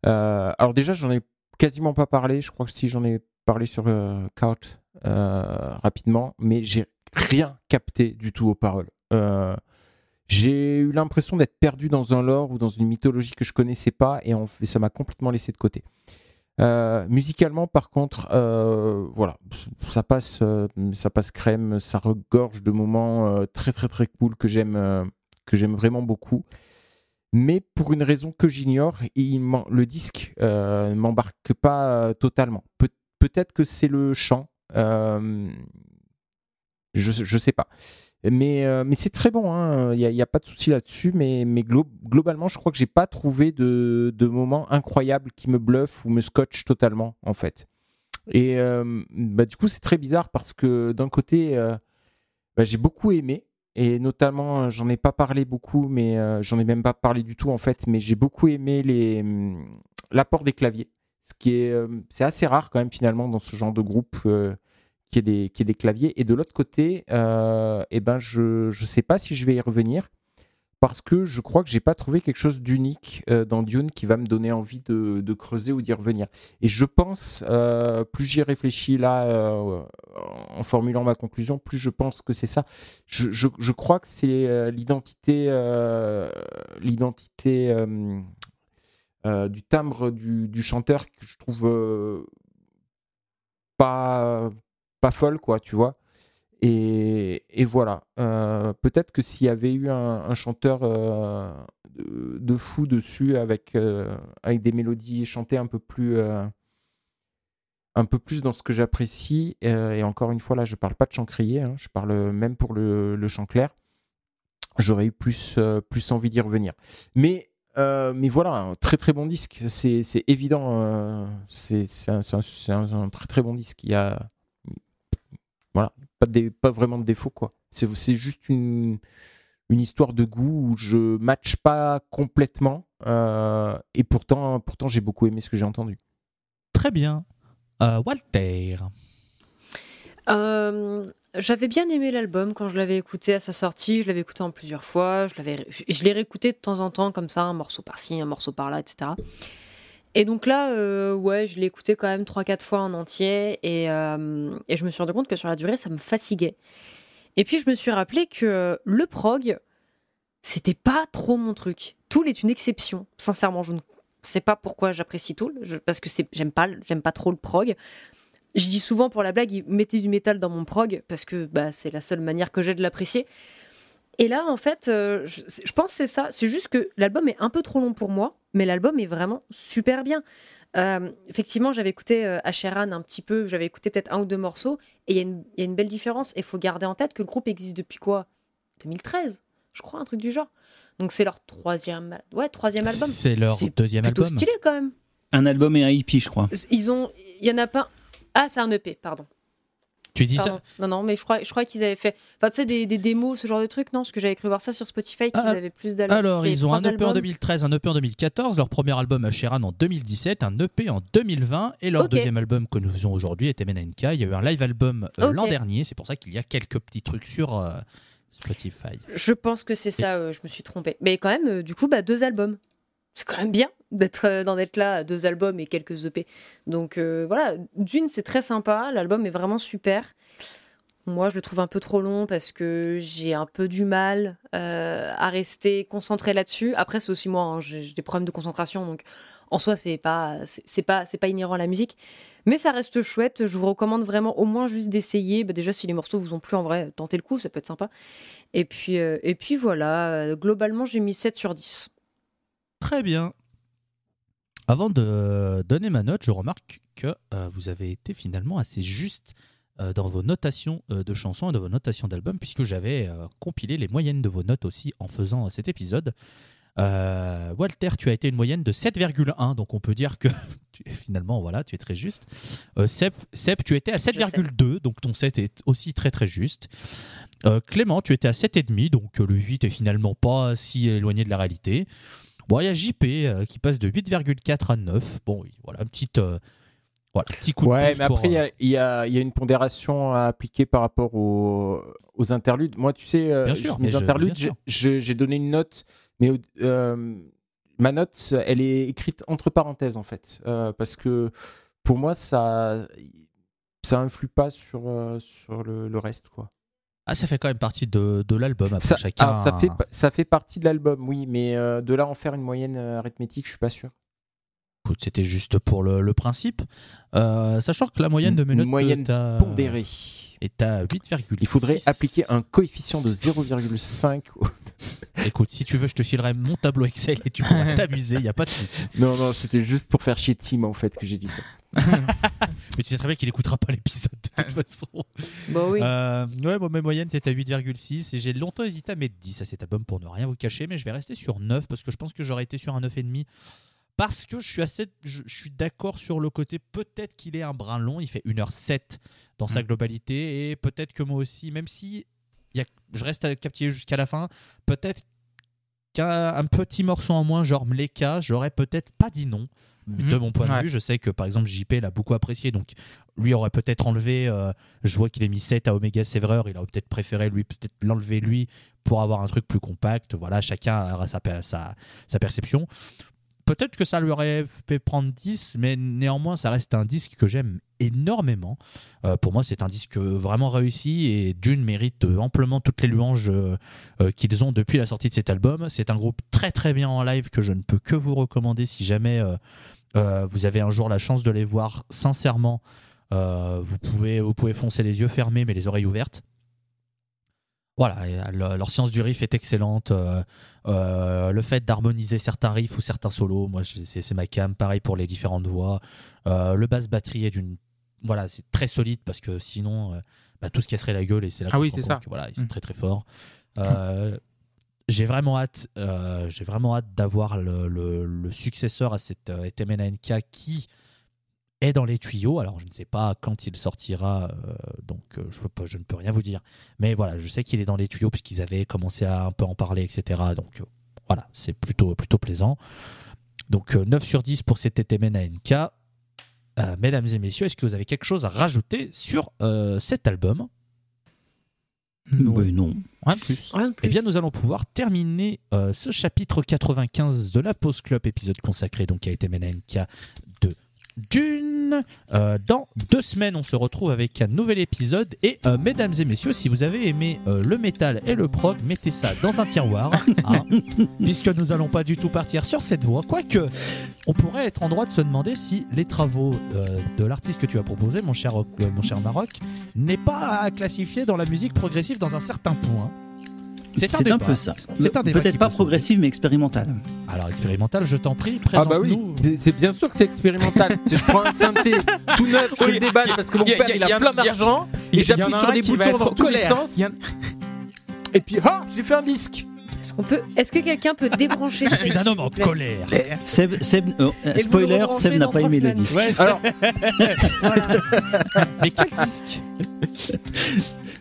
Euh, alors, déjà, j'en ai quasiment pas parlé. Je crois que si j'en ai parlé sur euh, Couch euh, rapidement, mais j'ai rien capté du tout aux paroles. Euh, j'ai eu l'impression d'être perdu dans un lore ou dans une mythologie que je connaissais pas et, ça m'a complètement laissé de côté. Euh, musicalement, par contre, euh, voilà, ça passe, euh, ça passe crème, ça regorge de moments euh, très très très cool que j'aime, euh, que j'aime vraiment beaucoup. Mais pour une raison que j'ignore, le disque euh, ne m'embarque pas euh, totalement. Peut- peut-être que c'est le chant, euh, je sais pas. Mais, euh, mais c'est très bon, hein. il n'y a, a pas de souci là-dessus, mais, mais glo- globalement, je crois que j'ai pas trouvé de, de moments incroyables qui me bluffent ou me scotchent totalement, en fait. Et euh, bah, du coup, c'est très bizarre parce que d'un côté, bah, j'ai beaucoup aimé, et notamment, j'en ai pas parlé beaucoup, mais j'en ai même pas parlé du tout, en fait, mais j'ai beaucoup aimé hum, l'apport des claviers, ce qui est, euh, c'est assez rare quand même finalement dans ce genre de groupe. euh, qui est des, claviers. Et de l'autre côté, euh, eh ben je ne sais pas si je vais y revenir parce que je crois que j'ai pas trouvé quelque chose d'unique dans Dune qui va me donner envie de, creuser ou d'y revenir. Et je pense, plus j'y réfléchis là en formulant ma conclusion, plus je pense que c'est ça. Je, je, crois que c'est l'identité, l'identité du timbre du, du chanteur que je trouve euh, pas pas folle, quoi, tu vois. Et, et voilà. Euh, Peut-être que s'il y avait eu un, chanteur euh, de, fou dessus avec, euh, avec des mélodies chantées un peu plus. euh, un peu plus dans ce que j'apprécie, euh, et encore une fois, là, je parle pas de chant crié, hein, je parle même pour le, le chant clair, j'aurais eu plus, euh, plus envie d'y revenir. Mais, euh, mais voilà, un très très bon disque, c'est c'est évident, euh, c'est c'est un, très très bon disque. Il y a, voilà, pas, de pas vraiment de défaut, quoi. C'est c'est juste une, une histoire de goût où je match pas complètement, euh, et pourtant, pourtant j'ai beaucoup aimé ce que j'ai entendu. Très bien. Euh, Walter Euh, J'avais bien aimé l'album quand je l'avais écouté à sa sortie. Je l'avais écouté en plusieurs fois. Je, l'avais, je l'ai réécouté de temps en temps, comme ça, un morceau par-ci, un morceau par-là, etc. Et donc là, euh, ouais, je l'ai écouté quand même 3-4 fois en entier. Et, euh, et je me suis rendu compte que sur la durée, ça me fatiguait. Et puis, je me suis rappelé que le prog, c'était pas trop mon truc. Tool est une exception. Sincèrement, je ne sais pas pourquoi j'apprécie Tool, parce que c'est, j'aime pas, j'aime pas trop le prog. Je dis souvent pour la blague, mettez du métal dans mon prog, parce que bah, c'est la seule manière que j'ai de l'apprécier. Et là, en fait, euh, je, pense que c'est ça. C'est juste que l'album est un peu trop long pour moi, mais l'album est vraiment super bien. Euh, effectivement, j'avais écouté euh, Asheran un petit peu, j'avais écouté peut-être un ou deux morceaux, et il y, a une belle différence. Et il faut garder en tête que le groupe existe depuis quoi? 2013, je crois, un truc du genre. Donc c'est leur troisième, ouais, troisième album. C'est leur deuxième album. stylé quand même. Un album et un hippie, je crois. Ils ont, il y en a pas. Ah, c'est un EP, pardon. Tu dis ça Non, non, mais je crois, je crois qu'ils avaient fait. Enfin, tu sais, des, des, démos, ce genre de trucs, non Parce que j'avais cru voir ça sur Spotify, qu'ils ah, avaient plus d'albums. Alors, ils ont un EP en 2013, un EP en 2014, leur premier album à Sheran en 2017, un EP en 2020, et leur deuxième album que nous faisons aujourd'hui était MNNK. Il y a eu un live album euh, l'an dernier, c'est pour ça qu'il y a quelques petits trucs sur. Euh, Spotify. Je pense que c'est ça, euh, je me suis trompé. Mais quand même, du coup, bah, deux albums. C'est quand même bien d'être d'en être là à deux albums et quelques EP. Donc voilà, d'une c'est très sympa, l'album est vraiment super. Moi, je le trouve un peu trop long parce que j'ai un peu du mal euh, à rester concentré là-dessus. Après, c'est aussi moi, hein, j'ai des problèmes de concentration, donc en soi, c'est pas, c'est pas, c'est pas inhérent à la musique. Mais ça reste chouette. Je vous recommande vraiment au moins juste d'essayer. Bah, déjà, si les morceaux vous ont plu en vrai, tentez le coup, ça peut être sympa. Et puis, euh, et puis voilà. Globalement, j'ai mis 7 sur 10. Très bien. Avant de donner ma note, je remarque que euh, vous avez été finalement assez juste euh, dans vos notations euh, de chansons et de vos notations d'albums, puisque j'avais compilé les moyennes de vos notes aussi en faisant cet épisode. Walter, tu as été une moyenne de 7,1, donc on peut dire que finalement, voilà, tu es très juste. Seb, tu étais à 7,2, donc ton 7 est aussi très très juste. Clément, tu étais à 7,5, donc le 8 est finalement pas si éloigné de la réalité. Bon, il y a JP qui passe de 8,4 à 9. Bon, voilà, une petite voilà, petit coup de ouais, mais après, euh, il y, a, une pondération à appliquer par rapport aux, interludes. Moi, tu sais, euh, mes interludes, j'ai donné une note, mais euh, ma note, elle est écrite entre parenthèses, en fait. parce que pour moi, ça ça influe pas sur, sur le, reste, quoi. Ah, ça fait quand même partie de, de l'album. Ça, chacun... ça, fait, ça fait partie de l'album, oui, mais de là en faire une moyenne arithmétique, je suis pas sûr c'était juste pour le, principe. Euh, sachant que la moyenne de mes notes moyenne pondérée est à 8,6. Il faudrait appliquer un coefficient de 0,5. Écoute, si tu veux, je te filerai mon tableau Excel et tu pourras t'amuser, il n'y a pas de souci. Non, non, c'était juste pour faire chier Tim en fait que j'ai dit ça. Mais tu sais très bien qu'il n'écoutera pas l'épisode de toute façon. Bah oui. Euh, ouais, bon, mes moyennes c'était à 8,6 et j'ai longtemps hésité à mettre 10 à cet album pour ne rien vous cacher, mais je vais rester sur 9 parce que je pense que j'aurais été sur un 9,5 parce que je suis assez je, suis d'accord sur le côté peut-être qu'il est un brin long il fait 1h07 dans sa mm. globalité et peut-être que moi aussi même si y a, je reste captivé jusqu'à la fin peut-être qu'un petit morceau en moins genre Mleka j'aurais peut-être pas dit non de mm. mon point de vue je sais que par exemple JP l'a beaucoup apprécié donc lui aurait peut-être enlevé euh, je vois qu'il a mis 7 à Omega Severer il aurait peut-être préféré lui peut-être l'enlever lui pour avoir un truc plus compact voilà chacun a sa, sa, sa perception peut-être que ça lui aurait fait prendre 10, mais néanmoins, ça reste un disque que j'aime énormément. Euh, pour moi, c'est un disque vraiment réussi et Dune mérite amplement toutes les louanges euh, euh, qu'ils ont depuis la sortie de cet album. C'est un groupe très très bien en live que je ne peux que vous recommander si jamais vous avez un jour la chance de les voir. Sincèrement, vous, pouvez, vous pouvez foncer les yeux fermés mais les oreilles ouvertes. Voilà, leur science du riff est excellente. Euh, euh, le fait d'harmoniser certains riffs ou certains solos, moi c'est ma cam. Pareil pour les différentes voix. Euh, le basse batterie est d'une, voilà, c'est très solide parce que sinon, bah, tout se casserait la gueule et c'est là ah oui, c'est ça. voilà, ils sont mm. très très forts. j'ai vraiment hâte, j'ai vraiment hâte d'avoir le, successeur à cette NK qui est dans les tuyaux. Alors, je ne sais pas quand il sortira, euh, donc euh, je, ne peux rien vous dire. Mais voilà, je sais qu'il est dans les tuyaux puisqu'ils avaient commencé à un peu en parler, etc. Donc euh, voilà, c'est plutôt, plutôt plaisant. Donc 9 sur 10 pour cet TTMN ANK. mesdames et messieurs, est-ce que vous avez quelque chose à rajouter sur cet album? Non. Ben non. Rien de plus. Rien de plus. Eh bien, nous allons pouvoir terminer euh, ce chapitre 95 de la Pause Club, épisode consacré donc à Etemenenka de Dune. Euh, dans deux semaines, on se retrouve avec un nouvel épisode. Et euh, mesdames et messieurs, si vous avez aimé euh, le métal et le prog, mettez ça dans un tiroir, hein, puisque nous allons pas du tout partir sur cette voie. Quoique, on pourrait être en droit de se demander si les travaux de l'artiste que tu as proposé, mon cher, mon cher Maroc, n'est pas à classifier dans la musique progressive dans un certain point. C'est un, un peu ça. C'est un débat qui Peut-être pas progressive, mais expérimentale. Alors expérimental, je t'en prie, Ah bah oui, présente-nous. c'est bien sûr que c'est expérimental. Si je prends un synthé tout neuf, je Oui, le déballe parce que mon père il a plein d'argent Il et j'appuie sur les boutons dans tous les colère. sens et puis ah j'ai fait un disque. Est-ce qu'on peut Est-ce que quelqu'un peut débrancher Je ça, suis un homme en colère. Seb, Seb- euh, spoiler, Seb n'a pas aimé le disque. Ouais, je- Alors mais quel disque?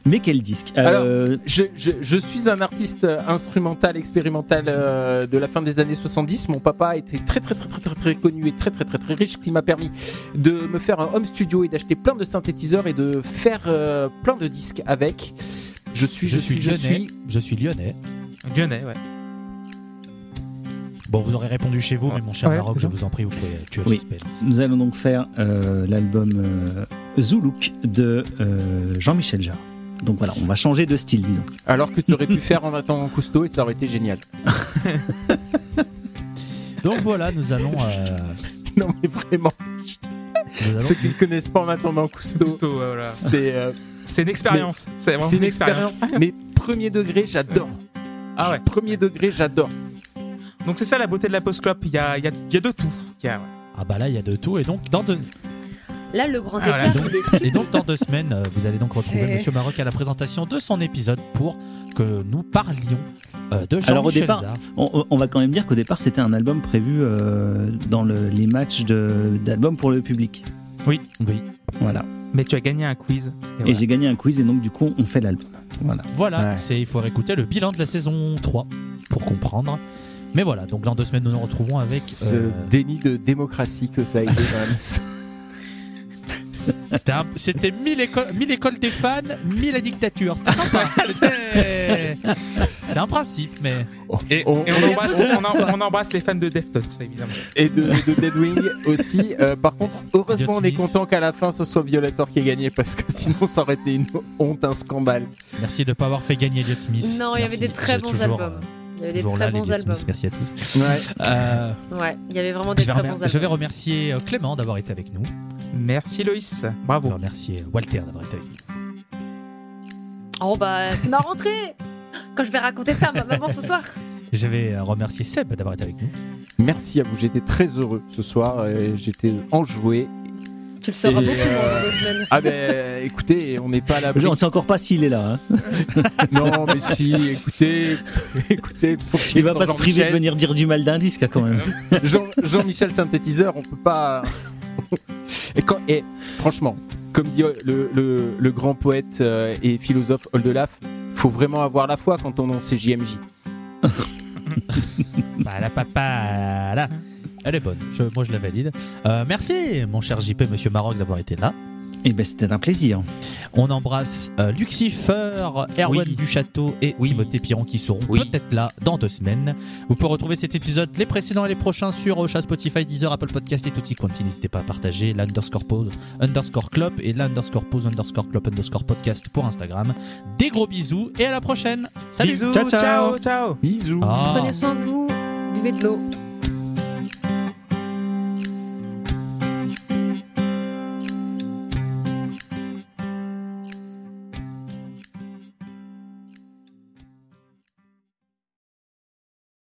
Mais quel disque? Alors, Euh, je, je, je suis un artiste instrumental expérimental euh, de la fin des années 70. Mon papa était très très très très très très connu et très très très très riche, ce qui m'a permis de me faire un home studio et d'acheter plein de synthétiseurs et de faire euh, plein de disques avec. Je suis je, suis je lyonnais. suis Je suis lyonnais. Lyonnais, ouais. Bon, vous aurez répondu chez vous, mais mon cher Ouais, Maroc, je vous en prie, vous pouvez tuer le Oui. suspense. nous allons donc faire euh, l'album euh, Zoulouk de euh, Jean-Michel Jarre. Donc voilà, on va changer de style, disons. Alors que tu aurais pu faire en attendant Cousteau et ça aurait été génial. Donc voilà, nous allons. euh, Non mais vraiment, allons- ceux qui ne connaissent pas en attendant Cousteau, Cousteau, ouais, voilà. c'est euh, C'est une expérience. C'est vraiment une expérience. Mais premier degré, j'adore. Ah ouais. Premier degré, j'adore. Donc c'est ça la beauté de la post club. Il y a, il y, a, il y a de tout. Il y a, Ah bah là, il y a de tout. Et donc, dans deux, Là, le grand Ah, voilà. écart, et donc, dans deux semaines, euh, vous allez donc retrouver Monsieur Maroc à la présentation de son épisode pour que nous parlions euh, de Jean-Michel Alors, au départ-. On, on va quand même dire qu'au départ, c'était un album prévu euh, dans le- les matchs de- d'albums pour le public. Oui. Voilà. Mais tu as gagné un quiz. Et j'ai gagné un quiz et donc du coup, on fait l'album. Voilà. Voilà, Ouais. c'est il faut réécouter le bilan de la saison 3 pour comprendre. Mais voilà, donc dans deux semaines, nous nous retrouvons avec. Ce euh, déni de démocratie que ça a été quand même. C'était un- C'était 1000 écoles, 1000 écoles des fans, 1000 la dictature. C'était sympa. C'est un principe, mais. Et, On- et on, embrasse, on, en- on embrasse les fans de Deftones, évidemment. Et de, de Deadwing aussi. Euh, par contre, heureusement, on est content qu'à la fin ce soit Violator qui ait gagné parce que sinon ça aurait été une honte, un scandale. Merci de ne pas avoir fait gagner Elliot Smith. Non, il y avait des très J'ai bons toujours, albums. Il y avait euh, des très là, bons albums. Merci à tous. Ouais. Euh, Ouais, il y avait vraiment des très bons je vais albums. remercier euh, Clément d'avoir été avec nous. Merci Loïs. Je vais Bravo. remercier Walter d'avoir été avec nous. Oh bah, c'est ma rentrée Quand je vais raconter ça à ma maman ce soir. Je vais euh, remercier Seb d'avoir été avec nous. Merci à vous, j'étais très heureux ce soir. J'étais enjoué. Tu le sauras beaucoup euh, dans deux semaines. Ah ben écoutez, on n'est pas à l'abri. On ne sait encore pas s'il est là. hein. Non mais si, écoutez, écoutez, Il va pas se priver de venir dire du mal d'un disque hein, quand même. Jean- Jean-Michel synthétiseur, on peut pas. et, quand, et franchement, comme dit le, le- le grand poète euh, et philosophe Oldelaf, faut vraiment avoir la foi quand on est CJMJ. Bah la papa là. Elle est bonne, Je- moi je la valide. Euh, merci mon cher JP, monsieur Maroc d'avoir été là. Et ben c'était un plaisir. On embrasse euh, Lucifer, Erwan Oui. Duchâteau et Oui. Timothée Piron qui seront Oui. peut-être là dans deux semaines. Vous pouvez retrouver cet épisode, les précédents et les prochains sur Ocha, Spotify, Deezer, Apple Podcast et tutti quanti. N'hésitez pas à partager l'underscore pause, underscore club et l'underscore pause, underscore club, underscore podcast pour Instagram. Des gros bisous et à la prochaine. Salut Bisous. Ciao, ciao. ciao. ciao. Bisous. Ah. Prenez soin de vous, buvez de l'eau.